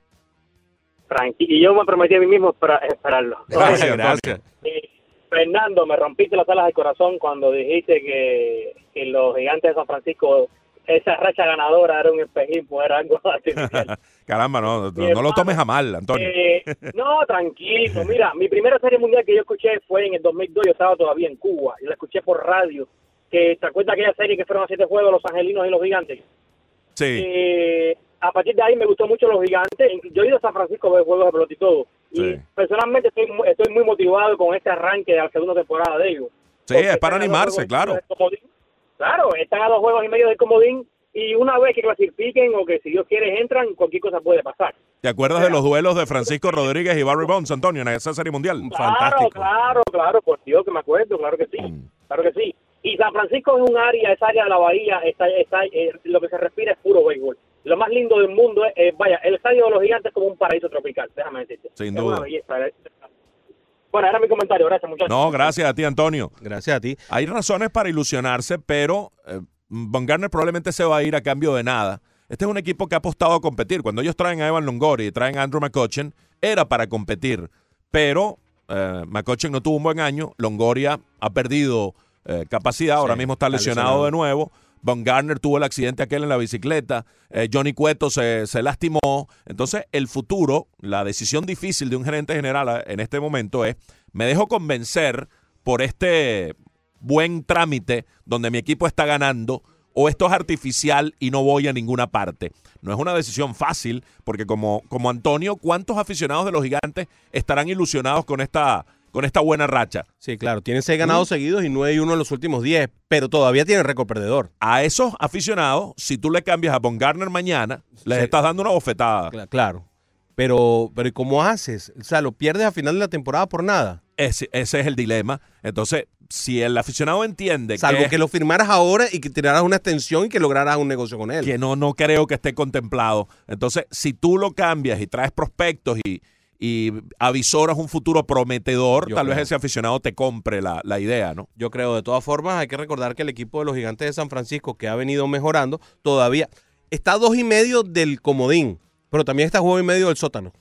Tranquilo. Y yo me prometí a mí mismo espera- esperarlo. Gracias, Gracias. gracias. Eh, Fernando, me rompiste las alas del corazón cuando dijiste que, que los gigantes de San Francisco, esa racha ganadora era un espejismo, era algo artificial. Caramba, no, no, lo tomes a mal, Antonio. Eh, no, tranquilo. Mira, mi primera serie mundial que yo escuché fue en el 2002. Yo estaba todavía en Cuba y la escuché por radio. Que, ¿Te acuerdas aquella serie que fueron a siete juegos los angelinos y los gigantes? Sí, Eh, a partir de ahí me gustó mucho los gigantes. Yo he ido a San Francisco a ver juegos de pelota y todo. Y Sí. personalmente estoy, estoy muy motivado con este arranque de la segunda temporada de ellos. sí, es para animarse, y claro. Claro, están a dos juegos y medio del comodín. Y una vez que clasifiquen o que si Dios quiere entran, cualquier cosa puede pasar. ¿Te acuerdas de los duelos de Francisco Rodríguez y Barry Bonds, Antonio, en esa serie mundial? Claro, Fantástico. claro, claro, por Dios que me acuerdo, claro que sí, Mm. claro que sí. Y San Francisco es un área, esa área de la bahía, está, está, eh, lo que se respira es puro béisbol. Lo más lindo del mundo es, eh, vaya, el estadio de los gigantes es como un paraíso tropical, déjame decirte. Sin Es duda. una belleza. Bueno, era mi comentario, gracias muchachos. No, gracias a ti, Antonio. Gracias a ti. Hay razones para ilusionarse, pero eh, Von Garner probablemente se va a ir a cambio de nada. Este es un equipo que ha apostado a competir. Cuando ellos traen a Evan Longoria y traen a Andrew McCutcheon, era para competir. Pero eh, McCutcheon no tuvo un buen año. Longoria ha perdido eh, capacidad. Ahora Sí, mismo está está lesionado, lesionado. de nuevo. Von Garner tuvo el accidente aquel en la bicicleta. Eh, Johnny Cueto se, se lastimó. Entonces, el futuro, la decisión difícil de un gerente general eh, en este momento es, me dejo convencer por este buen trámite donde mi equipo está ganando o esto es artificial y no voy a ninguna parte. No es una decisión fácil porque como, como Antonio, ¿cuántos aficionados de los gigantes estarán ilusionados con esta, con esta buena racha? Sí, claro, tienen seis ganados seguidos y nueve y uno en los últimos diez, pero todavía tienen récord perdedor. A esos aficionados, si tú le cambias a Von Garner mañana, les Sí. estás dando una bofetada. Cla- Claro. Pero, pero ¿y cómo haces? O sea, lo pierdes a final de la temporada por nada. Ese, ese es el dilema. Entonces, si el aficionado entiende Salvo que, que lo firmaras ahora y que tiraras una extensión y que lograras un negocio con él. que no, no creo que esté contemplado. Entonces, si tú lo cambias y traes prospectos y, y avisoras un futuro prometedor, Yo tal creo. vez ese aficionado te compre la, la idea, ¿no? Yo creo, de todas formas, hay que recordar que el equipo de los gigantes de San Francisco, que ha venido mejorando, todavía está a dos y medio del comodín, pero también está a juego y medio del sótano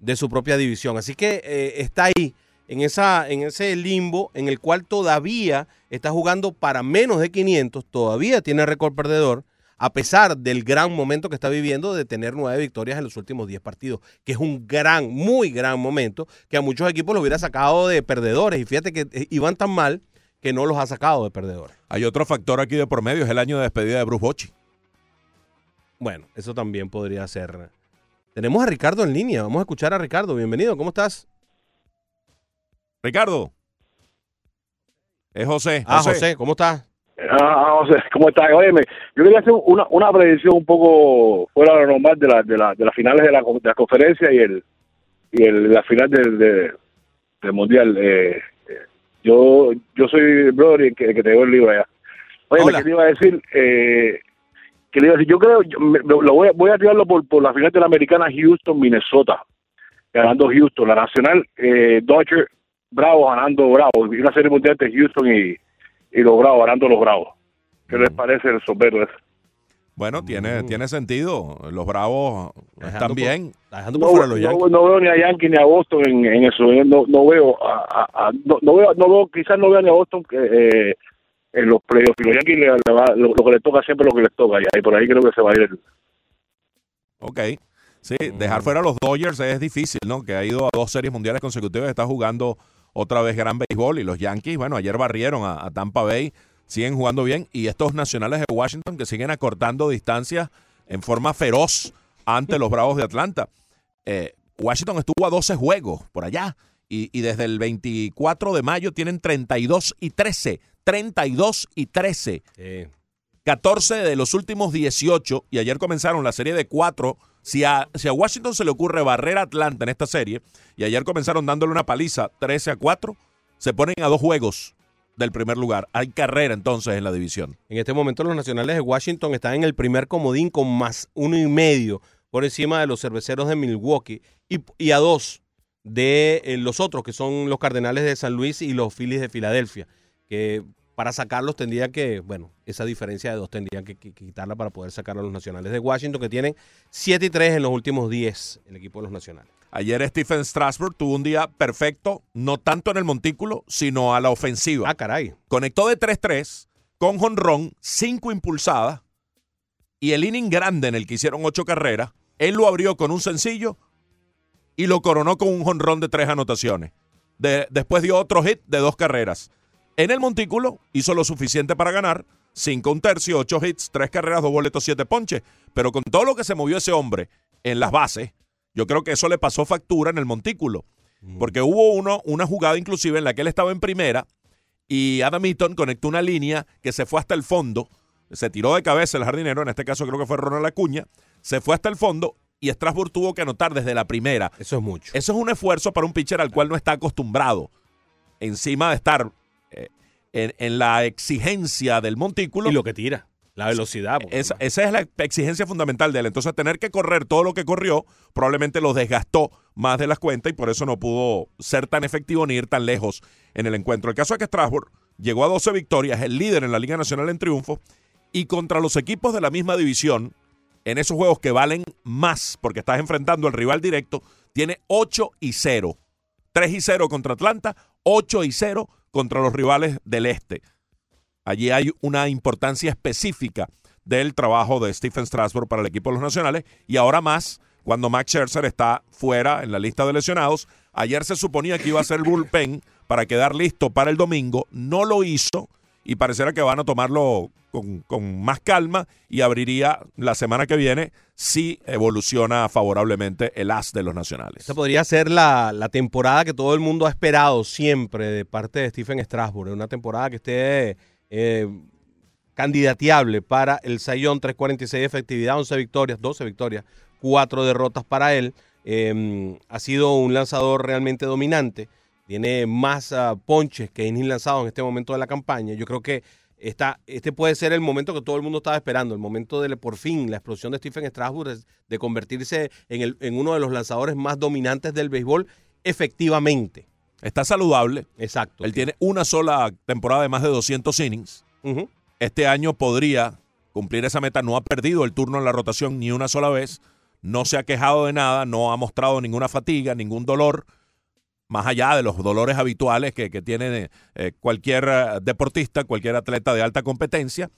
de su propia división. Así que eh, está ahí, en, esa, en ese limbo en el cual todavía está jugando para menos de 500, todavía tiene récord perdedor, a pesar del gran momento que está viviendo de tener nueve victorias en los últimos 10 partidos, que es un gran, muy gran momento, que a muchos equipos los hubiera sacado de perdedores. Y fíjate que eh, iban tan mal que no los ha sacado de perdedores. Hay otro factor aquí de por medio, es el año de despedida de Bruce Bochy. Bueno, eso también podría ser. Tenemos a Ricardo en línea. Vamos a escuchar a Ricardo. Bienvenido. ¿Cómo estás? Ricardo. Es José. Ah, José, ¿cómo estás? Ah, José, ¿cómo estás? Óyeme, yo quería hacer una, una predicción un poco fuera de lo normal de, la, de, la, de las finales de la, de la conferencia y el y el, la final del, de- del mundial. Eh, eh, yo yo soy brother y el que, el que te dio el libro allá. Oye, que te iba a decir, eh, que le iba a decir, yo creo, yo me- lo voy a, voy a tirarlo por, por la final de la americana Houston, Minnesota, ganando Houston, la nacional, eh, Dodger, Bravo ganando Bravo, y una serie mundial de Houston y, y los Bravos ganando los Bravos. ¿Qué les parece el sombrero ese? Bueno, tiene, Mm. tiene sentido. Los Bravos están por- bien. No, los no- no veo ni a Yankee ni a Boston en, en eso. Yo No, no veo, a, a- a- no, no veo, no veo, quizás no veo ni a Boston que, eh, en los playoffs. Y los Yankees le, le va- lo, lo que les toca siempre es lo que les toca. Y por ahí creo que se va a ir. el- Ok. Sí, dejar fuera a los Dodgers es difícil, ¿no? Que ha ido a dos series mundiales consecutivas y está jugando otra vez gran béisbol. Y los Yankees, bueno, ayer barrieron a, a Tampa Bay, siguen jugando bien. Y estos nacionales de Washington que siguen acortando distancias en forma feroz ante los Bravos de Atlanta. Eh, Washington estuvo a 12 juegos por allá. Y, y desde el 24 de mayo tienen 32 y 13. 32 y 13. Sí. 14 de los últimos 18 y ayer comenzaron la serie de 4. Si a, si a Washington se le ocurre barrer a Atlanta en esta serie y ayer comenzaron dándole una paliza 13 a 4, se ponen a dos juegos del primer lugar. Hay carrera entonces en la división. En este momento los nacionales de Washington están en el primer comodín con más uno y medio por encima de los cerveceros de Milwaukee y, a dos de eh, los otros que son los Cardenales de San Luis y los Phillies de Filadelfia, que para sacarlos tendría que, bueno, esa diferencia de dos tendrían que, que quitarla para poder sacar a los nacionales de Washington, que tienen 7 y 3 en los últimos 10, el equipo de los nacionales. Ayer Stephen Strasburg tuvo un día perfecto, no tanto en el montículo, sino a la ofensiva. Ah, caray. Conectó de 3-3 con jonrón, 5 impulsadas y el inning grande en el que hicieron 8 carreras. Él lo abrió con un sencillo y lo coronó con un jonrón de 3 anotaciones. De- después dio otro hit de 2 carreras. En el montículo hizo lo suficiente para ganar. 5 un tercio, 8 hits, 3 carreras, 2 boletos, 7 ponches. Pero con todo lo que se movió ese hombre en las bases, yo creo que eso le pasó factura en el montículo. Porque hubo uno, una jugada inclusive en la que él estaba en primera y Adam Eaton conectó una línea que se fue hasta el fondo. Se tiró de cabeza el jardinero, en este caso creo que fue Ronald Acuña. Se fue hasta el fondo y Strasburg tuvo que anotar desde la primera. Eso es mucho. Eso es un esfuerzo para un pitcher al cual no está acostumbrado. Encima de estar en, en la exigencia del montículo. Y lo que tira, la velocidad. Esa, esa es la exigencia fundamental de él. Entonces, tener que correr todo lo que corrió probablemente lo desgastó más de las cuentas y por eso no pudo ser tan efectivo ni ir tan lejos en el encuentro. El caso es que Strasbourg llegó a 12 victorias, el líder en la Liga Nacional en triunfo, y contra los equipos de la misma división, en esos juegos que valen más, porque estás enfrentando al rival directo, tiene 8 y 0. 3 y 0 contra Atlanta, 8 y 0 contra los rivales del este. Allí hay una importancia específica del trabajo de Stephen Strasburg para el equipo de los nacionales y ahora más cuando Max Scherzer está fuera en la lista de lesionados. Ayer se suponía que iba a ser el bullpen para quedar listo para el domingo, no lo hizo y pareciera que van a tomarlo con, más calma y abriría la semana que viene si evoluciona favorablemente el as de los nacionales. Esta podría ser la, temporada que todo el mundo ha esperado siempre de parte de Stephen Strasburg. Una temporada que esté eh, candidateable para el Sayón 346 de efectividad, 11 victorias, 12 victorias, 4 derrotas para él. Eh, ha sido un lanzador realmente dominante. Tiene más ah, ponches que innings lanzados en este momento de la campaña. Yo creo que esta, este puede ser el momento que todo el mundo estaba esperando, el momento de por fin la explosión de Stephen Strasburg de convertirse en, el, en uno de los lanzadores más dominantes del béisbol efectivamente. Está saludable. Exacto. Él tiene una sola temporada de más de 200 innings. Este año podría cumplir esa meta. No ha perdido el turno en la rotación ni una sola vez. No se ha quejado de nada. No ha mostrado ninguna fatiga, ningún dolor. Más allá de los dolores habituales que, que tiene eh, cualquier eh, deportista, cualquier atleta de alta competencia.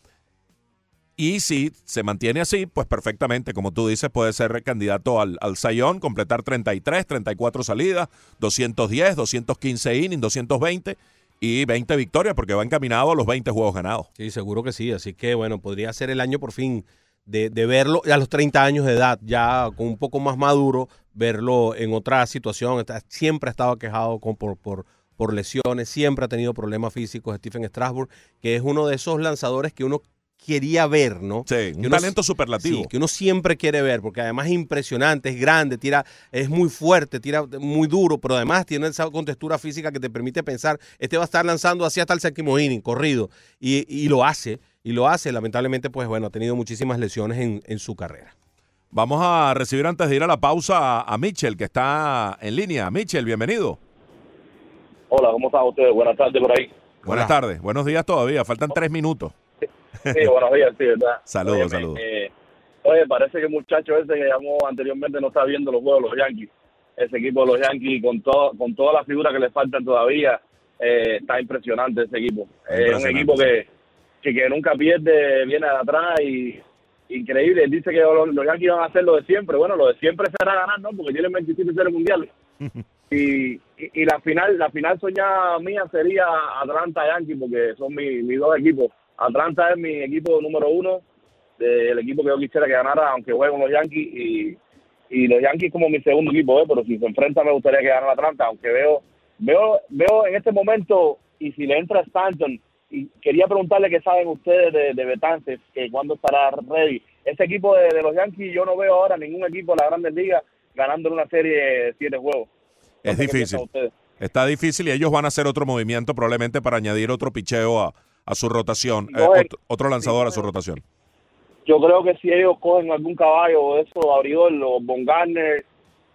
Y si se mantiene así, pues perfectamente, como tú dices, puede ser candidato al, al Sayón, completar 33, 34 salidas, 210, 215 innings, 220 y 20 victorias, porque va encaminado a los 20 juegos ganados. Sí, seguro que sí. Así que, bueno, podría ser el año por fin de, de verlo a los 30 años de edad, ya con un poco más maduro, verlo en otra situación. Está- siempre ha estado quejado con, por, por, por lesiones, siempre ha tenido problemas físicos Stephen Strasburg, que es uno de esos lanzadores que uno quería ver, ¿no? Sí, Que un uno- talento superlativo. Sí, que uno siempre quiere ver, porque además es impresionante, es grande, tira, es muy fuerte, tira muy duro, pero además tiene esa contextura física que te permite pensar, este va a estar lanzando así hasta el séptimo inning, corrido, y, y lo hace, y lo hace. Lamentablemente, pues bueno, ha tenido muchísimas lesiones en, en su carrera. Vamos a recibir antes de ir a la pausa a, a Mitchell, que está en línea. Mitchell, bienvenido. Hola, ¿cómo están ustedes? Buenas tardes por ahí. Buenas tardes. Buenos días todavía. Faltan tres minutos. Sí, buenos días, sí, ¿verdad? Saludos, saludos. eh, oye, parece que el muchacho ese que llamó anteriormente no está viendo los juegos de los Yankees. Ese equipo de los Yankees, con, todo, con todas las figuras que le faltan todavía, eh, está impresionante ese equipo. Es un Impresionante, equipo que, que, que nunca pierde, viene de atrás y increíble. Él dice que los, los Yankees van a hacer lo de siempre. Bueno, lo de siempre será ganar, ¿no? Porque tienen 27 series mundiales. Y, y, y la final la final soñada mía sería Atlanta Yankees porque son mi- mis dos equipos. Atlanta es mi equipo número uno, del equipo que yo quisiera que ganara, aunque juegue con los Yankees. Y, y los Yankees como mi segundo equipo, ¿eh? pero si se enfrenta me gustaría que ganara Atlanta, aunque veo veo veo en este momento, y si le entra Stanton, y quería preguntarle qué saben ustedes de, de Betances, que cuándo estará ready. Ese equipo de, de los Yankees, yo no veo ahora ningún equipo de la Grandes Ligas ganando una serie de siete juegos. No Es difícil. Está difícil y ellos van a hacer otro movimiento probablemente para añadir otro picheo a, a su rotación, eh, No, eh, otro, otro lanzador a su rotación. Yo creo que si ellos cogen algún caballo de eso, abridor, o Von Garner,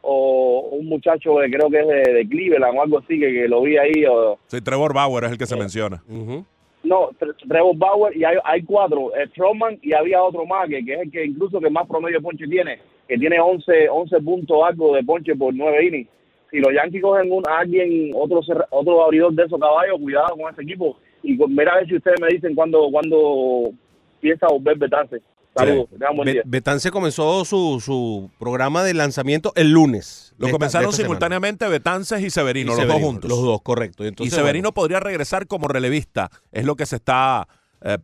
o un muchacho que creo que es de, de Cleveland o algo así, que, que lo vi ahí, o, Sí, Trevor Bauer es el que se menciona. Ujú. no, Tre- Trevor Bauer y hay, hay cuatro, eh, Stroman y había otro más que, que es el que incluso que más promedio de ponche tiene, que tiene 11, 11 puntos algo de ponche por nueve innings. Si los Yankees cogen un, a alguien, otro otro abridor de esos caballos, cuidado con ese equipo. Y con, mira a ver si ustedes me dicen cuándo cuando piensa volver Betance. Saludos, tengan buen día. Betance comenzó su, su programa de lanzamiento el lunes. Lo esta- comenzaron semana. simultáneamente Betances y Severino, Y los dos Severino, juntos. Los dos, correcto. y Entonces, Severino bueno, podría regresar como relevista, es lo que se está eh,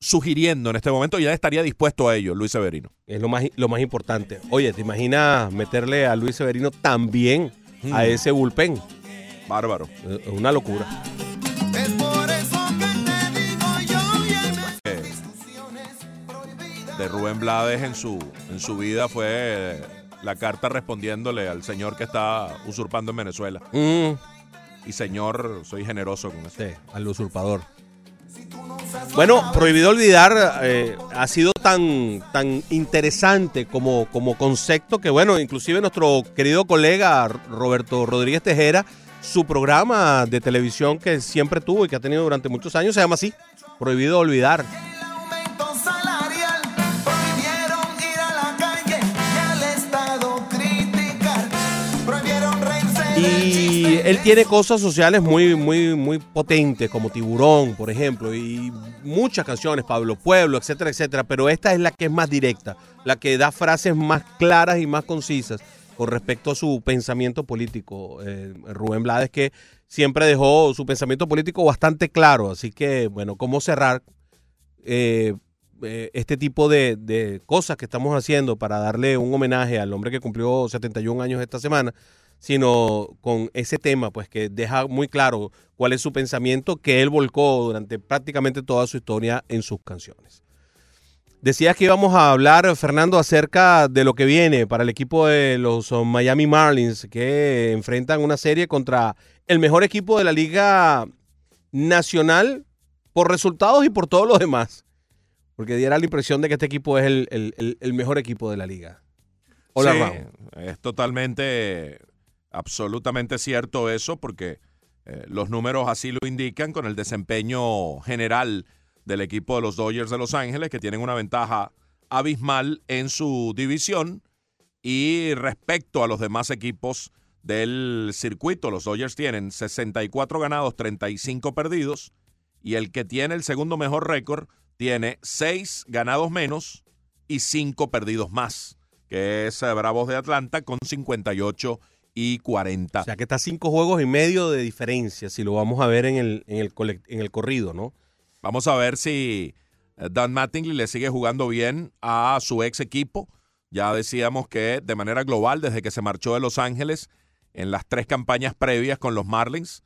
sugiriendo en este momento, y ya estaría dispuesto a ello, Luis Severino. es lo más, lo más importante. Oye, ¿te imaginas meterle a Luis Severino también a Mm. ese bullpen? Bárbaro. Es una locura. De Rubén Blades en su, en su vida fue la carta respondiéndole al señor que está usurpando en Venezuela. Mm, Y señor, soy generoso con eso. sí, al usurpador. Bueno, prohibido olvidar eh, ha sido tan, tan interesante como, como concepto que, bueno, inclusive nuestro querido colega Roberto Rodríguez Tejera, su programa de televisión que siempre tuvo y que ha tenido durante muchos años se llama así, Prohibido olvidar. Y él tiene cosas sociales muy, muy, muy potentes, como Tiburón, por ejemplo, y muchas canciones, Pablo Pueblo, etcétera, etcétera, pero esta es la que es más directa, la que da frases más claras y más concisas con respecto a su pensamiento político. Eh, Rubén Blades, que siempre dejó su pensamiento político bastante claro, así que, bueno, ¿cómo cerrar eh, eh, este tipo de cosas que estamos haciendo para darle un homenaje al hombre que cumplió 71 años esta semana? Sino con ese tema, pues que deja muy claro cuál es su pensamiento que él volcó durante prácticamente toda su historia en sus canciones. Decías que íbamos a hablar, Fernando, acerca de lo que viene para el equipo de los Miami Marlins, que enfrentan una serie contra el mejor equipo de la Liga Nacional por resultados y por todo lo demás. Porque diera la impresión de que este equipo es el, el- mejor equipo de la liga. Hola, Sí, es totalmente, absolutamente cierto eso, porque eh, los números así lo indican con el desempeño general del equipo de los Dodgers de Los Ángeles, que tienen una ventaja abismal en su división y respecto a los demás equipos del circuito. Los Dodgers tienen 64 ganados, 35 perdidos, y el que tiene el segundo mejor récord tiene 6 ganados menos y 5 perdidos más, que es eh, Bravos de Atlanta con 58 y 40. O sea que está cinco juegos y medio de diferencia, si lo vamos a ver en el, en el, en el corrido, ¿no? Vamos a ver si eh, Dan Mattingly le sigue jugando bien a su ex equipo. Ya decíamos que de manera global, desde que se marchó de Los Ángeles, en las tres campañas previas con los Marlins,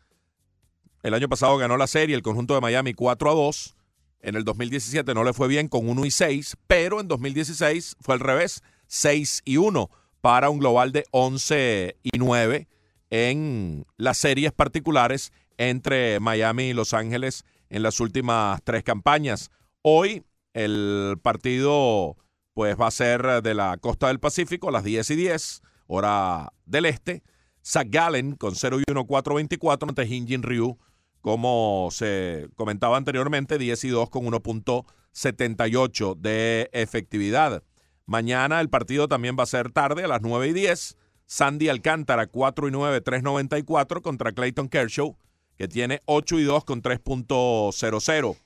el año pasado ganó la serie el conjunto de Miami 4 a 2. En el 2017 no le fue bien con 1 y 6, pero en 2016 fue al revés, 6 y 1 para un global de 11 y 9 en las series particulares entre Miami y Los Ángeles en las últimas tres campañas. Hoy el partido pues va a ser de la costa del Pacífico a las 10 y 10, hora del este. Zach Gallen con 0 y 1, 4, 24 ante Hinjin Ryu, como se comentaba anteriormente, 10 y 2 con 1.78 de efectividad. Mañana el partido también va a ser tarde, a las 9 y 10. Sandy Alcántara, 4 y 9, 3.94 contra Clayton Kershaw, que tiene 8 y 2 con 3.00.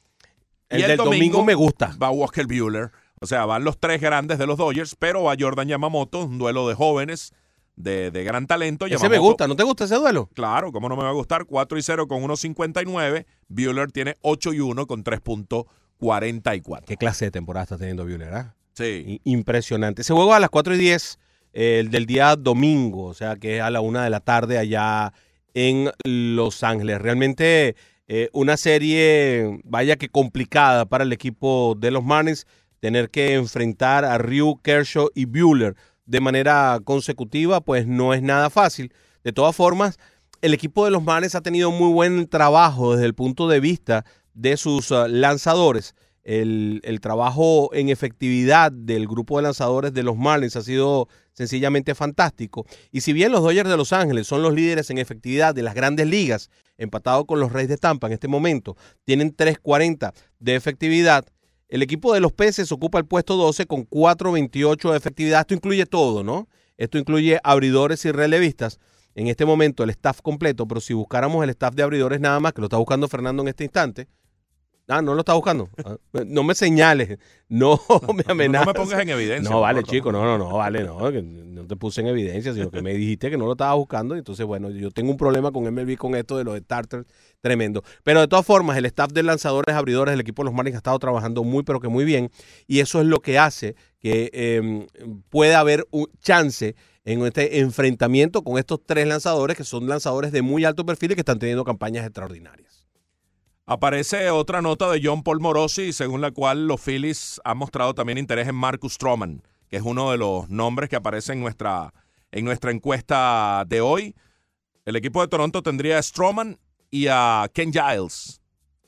El, Y del domingo, me gusta. Va Walker Bueller. O sea, van los tres grandes de los Dodgers, pero va Jordan Yamamoto, un duelo de jóvenes de, de gran talento. Ese me Yamamoto- gusta, ¿no te gusta ese duelo? Claro, ¿cómo no me va a gustar? 4 y 0 con 1.59. Bueller tiene 8 y 1 con 3.44. Qué clase de temporada está teniendo Buehler, ¿ah? Sí. Impresionante. Ese juego a las 4 y 10 eh, el del día domingo, o sea que es a la 1 de la tarde allá en Los Ángeles. Realmente eh, una serie, vaya que complicada para el equipo de los Marlins, tener que enfrentar a Ryu, Kershaw y Bueller de manera consecutiva, pues no es nada fácil. De todas formas, el equipo de los Marlins ha tenido muy buen trabajo desde el punto de vista de sus uh, lanzadores. El, trabajo en efectividad del grupo de lanzadores de los Marlins ha sido sencillamente fantástico. Y si bien los Dodgers de Los Ángeles son los líderes en efectividad de las grandes ligas, empatados con los Reyes de Tampa en este momento, tienen 3.40 de efectividad. El equipo de los peces ocupa el puesto 12 con 4.28 de efectividad. Esto incluye todo, ¿no? Esto incluye abridores y relevistas. En este momento el staff completo, pero si buscáramos el staff de abridores nada más, que lo está buscando Fernando en este instante. Ah, no lo está buscando. Ah, No me señales, no me No amenaces. me pongas en evidencia. No, vale, chico, no, no, no, vale, no, que no te puse en evidencia, sino que me dijiste que no lo estaba buscando. y Entonces, bueno, yo tengo un problema con MLB con esto de los starters tremendo. Pero de todas formas, el staff de lanzadores, abridores del equipo de los Marlins ha estado trabajando muy, pero que muy bien. Y eso es lo que hace que eh, pueda haber un chance en este enfrentamiento con estos tres lanzadores que son lanzadores de muy alto perfil y que están teniendo campañas extraordinarias. Aparece otra nota de John Paul Morosi, según la cual los Phillies han mostrado también interés en Marcus Stroman, que es uno de los nombres que aparece en nuestra, en nuestra encuesta de hoy. El equipo de Toronto tendría a Stroman y a Ken Giles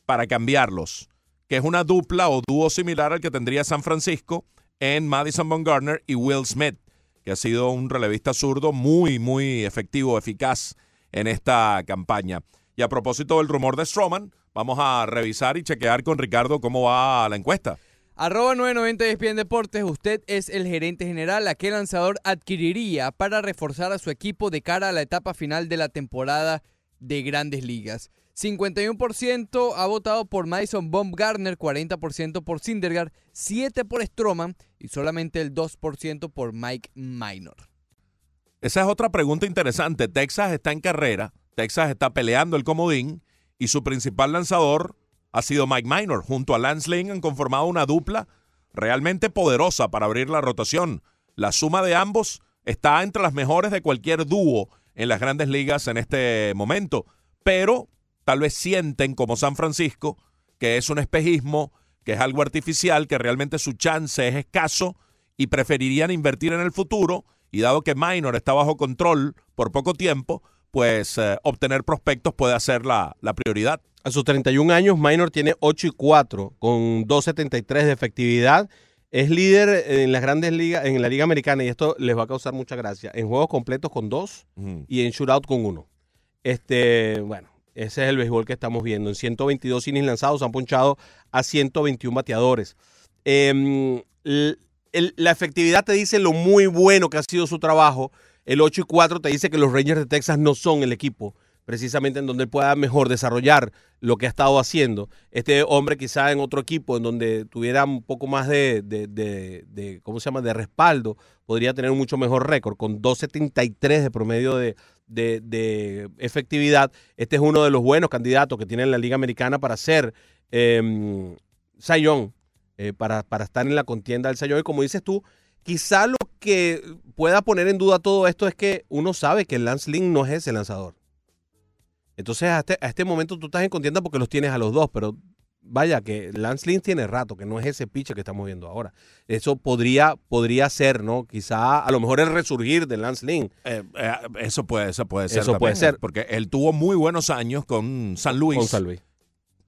para cambiarlos, que es una dupla o dúo similar al que tendría San Francisco en Madison Bumgarner y Will Smith, que ha sido un relevista zurdo muy, muy efectivo, eficaz en esta campaña. Y a propósito del rumor de Stroman, vamos a revisar y chequear con Ricardo cómo va la encuesta. Arroba 990 ESPN Deportes, usted es el gerente general. ¿A qué lanzador adquiriría para reforzar a su equipo de cara a la etapa final de la temporada de grandes ligas? 51% ha votado por Madison Baumgartner, 40% por Syndergaard, 7% por Stroman y solamente el 2% por Mike Minor. Esa es otra pregunta interesante. Texas está en carrera, Texas está peleando el comodín y su principal lanzador ha sido Mike Minor. Junto a Lance Lynn han conformado una dupla realmente poderosa para abrir la rotación. La suma de ambos está entre las mejores de cualquier dúo en las grandes ligas en este momento, pero tal vez sienten como San Francisco que es un espejismo, que es algo artificial, que realmente su chance es escaso y preferirían invertir en el futuro y dado que Minor está bajo control por poco tiempo, pues eh, obtener prospectos puede ser la, la prioridad. A sus 31 años, Minor tiene 8 y 4 con 2.73 de efectividad. Es líder en las grandes ligas, en la Liga Americana, y esto les va a causar mucha gracia. En juegos completos con 2 y en shootout con 1. Este, bueno, ese es el béisbol que estamos viendo. En 122 innings lanzados han ponchado a 121 bateadores. Em, el- la efectividad te dice lo muy bueno que ha sido su trabajo. El 8 y 4 te dice que los Rangers de Texas no son el equipo precisamente en donde pueda mejor desarrollar lo que ha estado haciendo. Este hombre quizá en otro equipo en donde tuviera un poco más de, de- de- ¿cómo se llama?, de respaldo, podría tener un mucho mejor récord, con 2.73 de promedio de, efectividad. Este es uno de los buenos candidatos que tiene la Liga Americana para ser Cy Young, eh, para, para estar en la contienda del Young. Y como dices tú, quizá lo que pueda poner en duda todo esto es que uno sabe que Lance Lynn no es ese lanzador. Entonces, a este, a este momento tú estás en contienda porque los tienes a los dos, pero vaya que Lance Lynn tiene rato, que no es ese pitcher que estamos viendo ahora. Eso podría, podría ser, ¿no? Quizá a lo mejor el resurgir de Lance Lynn. Eh, eh, eso puede, eso puede ser. Eso también, puede ser. Porque él tuvo muy buenos años con San Luis. Con San Luis.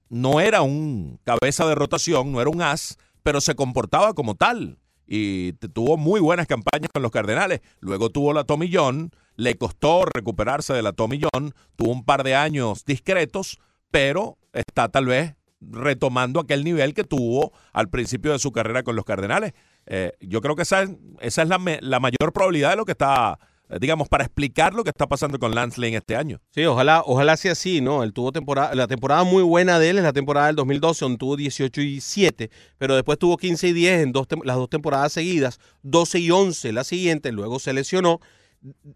No era un cabeza de rotación, no era un as, pero se comportaba como tal. Y tuvo muy buenas campañas con los Cardenales. Luego tuvo la Tommy John, le costó recuperarse de la Tommy John, tuvo un par de años discretos, pero está tal vez retomando aquel nivel que tuvo al principio de su carrera con los Cardenales. Eh, yo creo que esa es, la, mayor probabilidad de lo que está, digamos, para explicar lo que está pasando con Lance Lynn este año. Sí, ojalá, ojalá sea así, ¿no? Él tuvo temporada, la temporada muy buena de él es la temporada del 2012, donde tuvo 18 y 7, pero después tuvo 15 y 10 en dos las dos temporadas seguidas, 12 y 11 la siguiente, luego se lesionó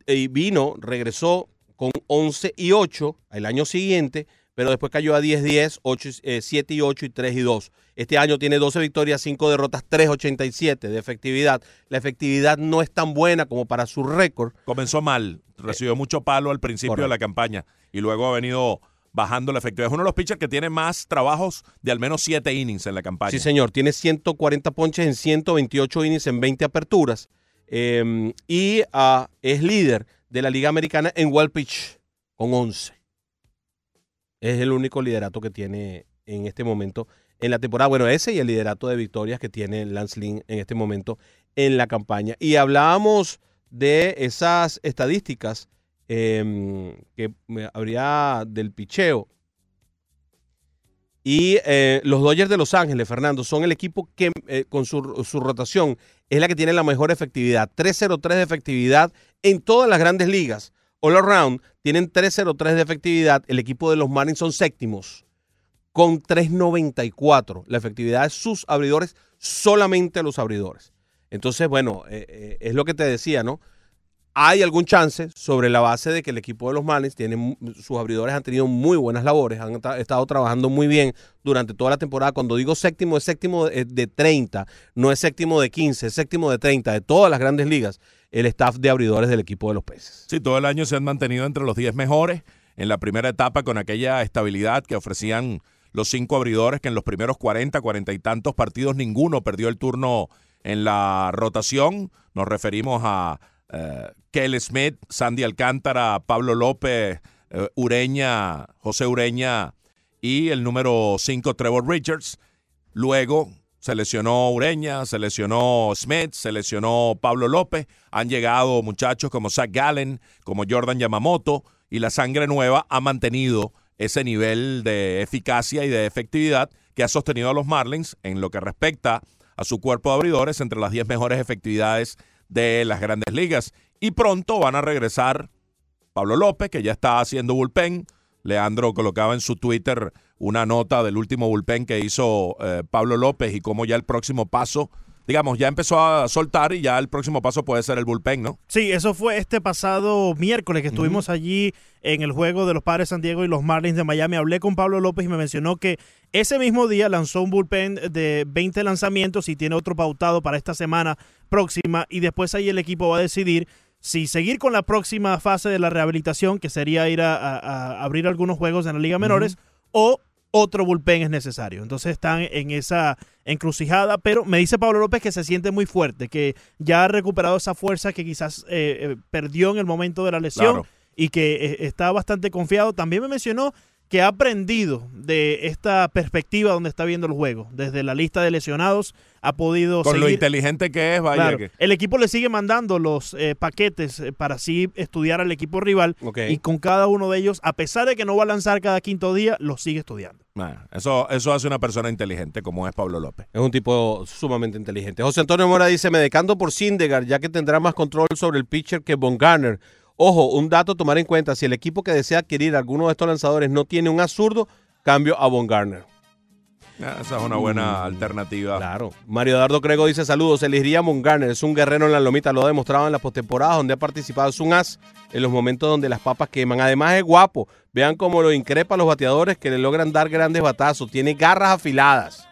y vino, regresó con 11 y 8 el año siguiente, pero después cayó a 10, 10, 8, eh, 7 y 8 y 3 y 2. Este año tiene 12 victorias, 5 derrotas, 3.87 de efectividad. La efectividad no es tan buena como para su récord. Comenzó mal, recibió mucho palo al principio de la campaña y luego ha venido bajando la efectividad. Es uno de los pitchers que tiene más trabajos de al menos siete innings en la campaña. Sí, señor. Tiene 140 ponches en 128 innings en 20 aperturas. Eh, y ah, es líder de la Liga Americana en wild pitch con 11. Es el único liderato que tiene en este momento en la temporada. Bueno, ese y el liderato de victorias que tiene Lance Lynn en este momento en la campaña. Y hablábamos de esas estadísticas em, que eh, habría del picheo. Y eh, los Dodgers de Los Ángeles, Fernando, son el equipo que eh, con su, su rotación es la que tiene la mejor efectividad. 303 de efectividad en todas las grandes ligas. All around tienen 303 de efectividad. El equipo de los Marlins son séptimos con 394. La efectividad de sus abridores, solamente los abridores. Entonces, bueno, eh, eh, es lo que te decía, ¿no? Hay algún chance sobre la base de que el equipo de los Marlins tiene, sus abridores han tenido muy buenas labores, han ta- estado trabajando muy bien durante toda la temporada. Cuando digo séptimo, es séptimo de, de 30, no es séptimo de 15, es séptimo de 30 de todas las grandes ligas, el staff de abridores del equipo de los peces. Sí, todo el año se han mantenido entre los 10 mejores. En la primera etapa, con aquella estabilidad que ofrecían los cinco abridores, que en los primeros 40, 40 y tantos partidos ninguno perdió el turno en la rotación. Nos referimos a eh, Smith, Sandy Alcántara, Pablo López, eh, Ureña, José Ureña y el número 5, Trevor Richards. Luego se lesionó Ureña, se lesionó Smith, se lesionó Pablo López. Han llegado muchachos como Zach Gallen, como Jordan Yamamoto, y la sangre nueva ha mantenido ese nivel de eficacia y de efectividad que ha sostenido a los Marlins en lo que respecta a su cuerpo de abridores entre las 10 mejores efectividades de las grandes ligas. Y pronto van a regresar Pablo López, que ya está haciendo bullpen. Leandro colocaba en su Twitter una nota del último bullpen que hizo eh, Pablo López y cómo ya el próximo paso, digamos, ya empezó a soltar y ya el próximo paso puede ser el bullpen, ¿no? Sí, eso fue este pasado miércoles que estuvimos allí en el juego de los Padres San Diego y los Marlins de Miami. Hablé con Pablo López y me mencionó que ese mismo día lanzó un bullpen de 20 lanzamientos y tiene otro pautado para esta semana próxima y después ahí el equipo va a decidir si seguir con la próxima fase de la rehabilitación, que sería ir a, a- a abrir algunos juegos en la Liga Menores, o otro bullpen es necesario. Entonces están en esa encrucijada, pero me dice Pablo López que se siente muy fuerte, que ya ha recuperado esa fuerza que quizás eh, eh, perdió en el momento de la lesión Claro. y que eh, está bastante confiado. También me mencionó que ha aprendido de esta perspectiva donde está viendo el juego. Desde la lista de lesionados ha podido Con lo inteligente que es, vaya Claro, que... El equipo le sigue mandando los eh, paquetes eh, para así estudiar al equipo rival y con cada uno de ellos, a pesar de que no va a lanzar cada quinto día, los sigue estudiando. Nah, eso, eso hace una persona inteligente como es Pablo López. Es un tipo sumamente inteligente. José Antonio Mora dice, me decanto por Sindegar, ya que tendrá más control sobre el pitcher que Von Garner. Ojo, un dato a tomar en cuenta, si el equipo que desea adquirir alguno de estos lanzadores no tiene un azurdo, cambio a Von Garner. Ah, Esa es una buena alternativa. Claro. Mario Dardo Crego dice, saludos, elegiría Von Garner, es un guerrero en la lomita, lo ha demostrado en las postemporadas donde ha participado, es un as en los momentos donde las papas queman. Además es guapo, vean cómo lo increpa a los bateadores que le logran dar grandes batazos, tiene garras afiladas.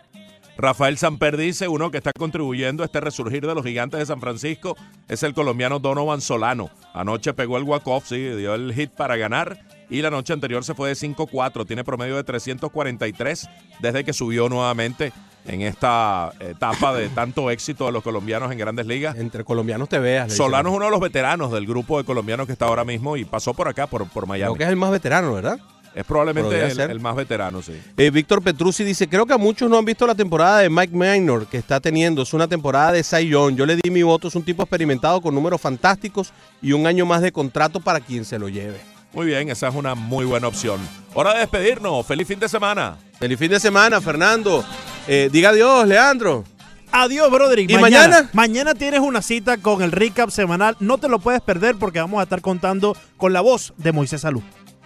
Rafael Samper dice, uno que está contribuyendo a este resurgir de los gigantes de San Francisco es el colombiano Donovan Solano. Anoche pegó el walk-off, sí, dio el hit para ganar y la noche anterior se fue de 5-4. Tiene promedio de 343 desde que subió nuevamente en esta etapa de tanto éxito de los colombianos en grandes ligas. Entre colombianos te veas. Solano es uno de los veteranos del grupo de colombianos que está ahora mismo y pasó por acá, por, por Miami. Creo que es el más veterano, ¿verdad? Es probablemente el, ser. el más veterano, sí. Eh, Víctor Petrucci dice, creo que a muchos no han visto la temporada de Mike Minor que está teniendo. Es una temporada de Young. Yo le di mi voto, es un tipo experimentado con números fantásticos y un año más de contrato para quien se lo lleve. Muy bien, esa es una muy buena opción. Hora de despedirnos. Feliz fin de semana. Feliz fin de semana, Fernando. Eh, diga adiós, Leandro. Adiós, Broderick. ¿Y mañana? Mañana tienes una cita con el recap semanal. No te lo puedes perder porque vamos a estar contando con la voz de Moisés Salud.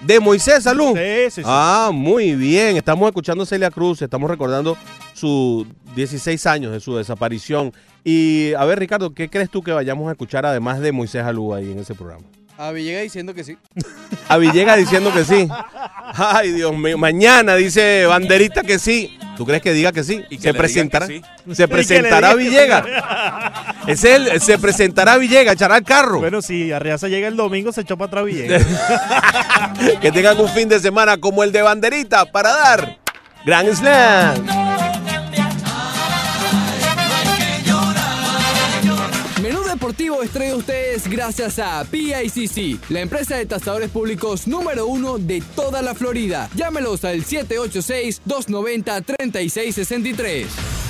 De Moisés Salud. Sí, sí, sí. Ah, muy bien. Estamos escuchando a Celia Cruz, estamos recordando sus 16 años de su desaparición. Y a ver, Ricardo, ¿qué crees tú que vayamos a escuchar además de Moisés Salud ahí en ese programa? A Villegas diciendo que sí. A Villegas diciendo que sí. Ay, Dios mío. Mañana dice Banderita que sí. ¿Tú crees que diga que sí? Y que se presentará. digan Se presentará que sí. Villegas. Es él, se presentará Villegas, echará el carro. Bueno, si Arriaza llega el domingo, se echó para atrás Villegas. que tengan un fin de semana como el de Banderita para dar Grand Slam. Deportivo es a ustedes gracias a PICC, la empresa de tasadores públicos número uno de toda la Florida. Llámelos al 786-290-3663.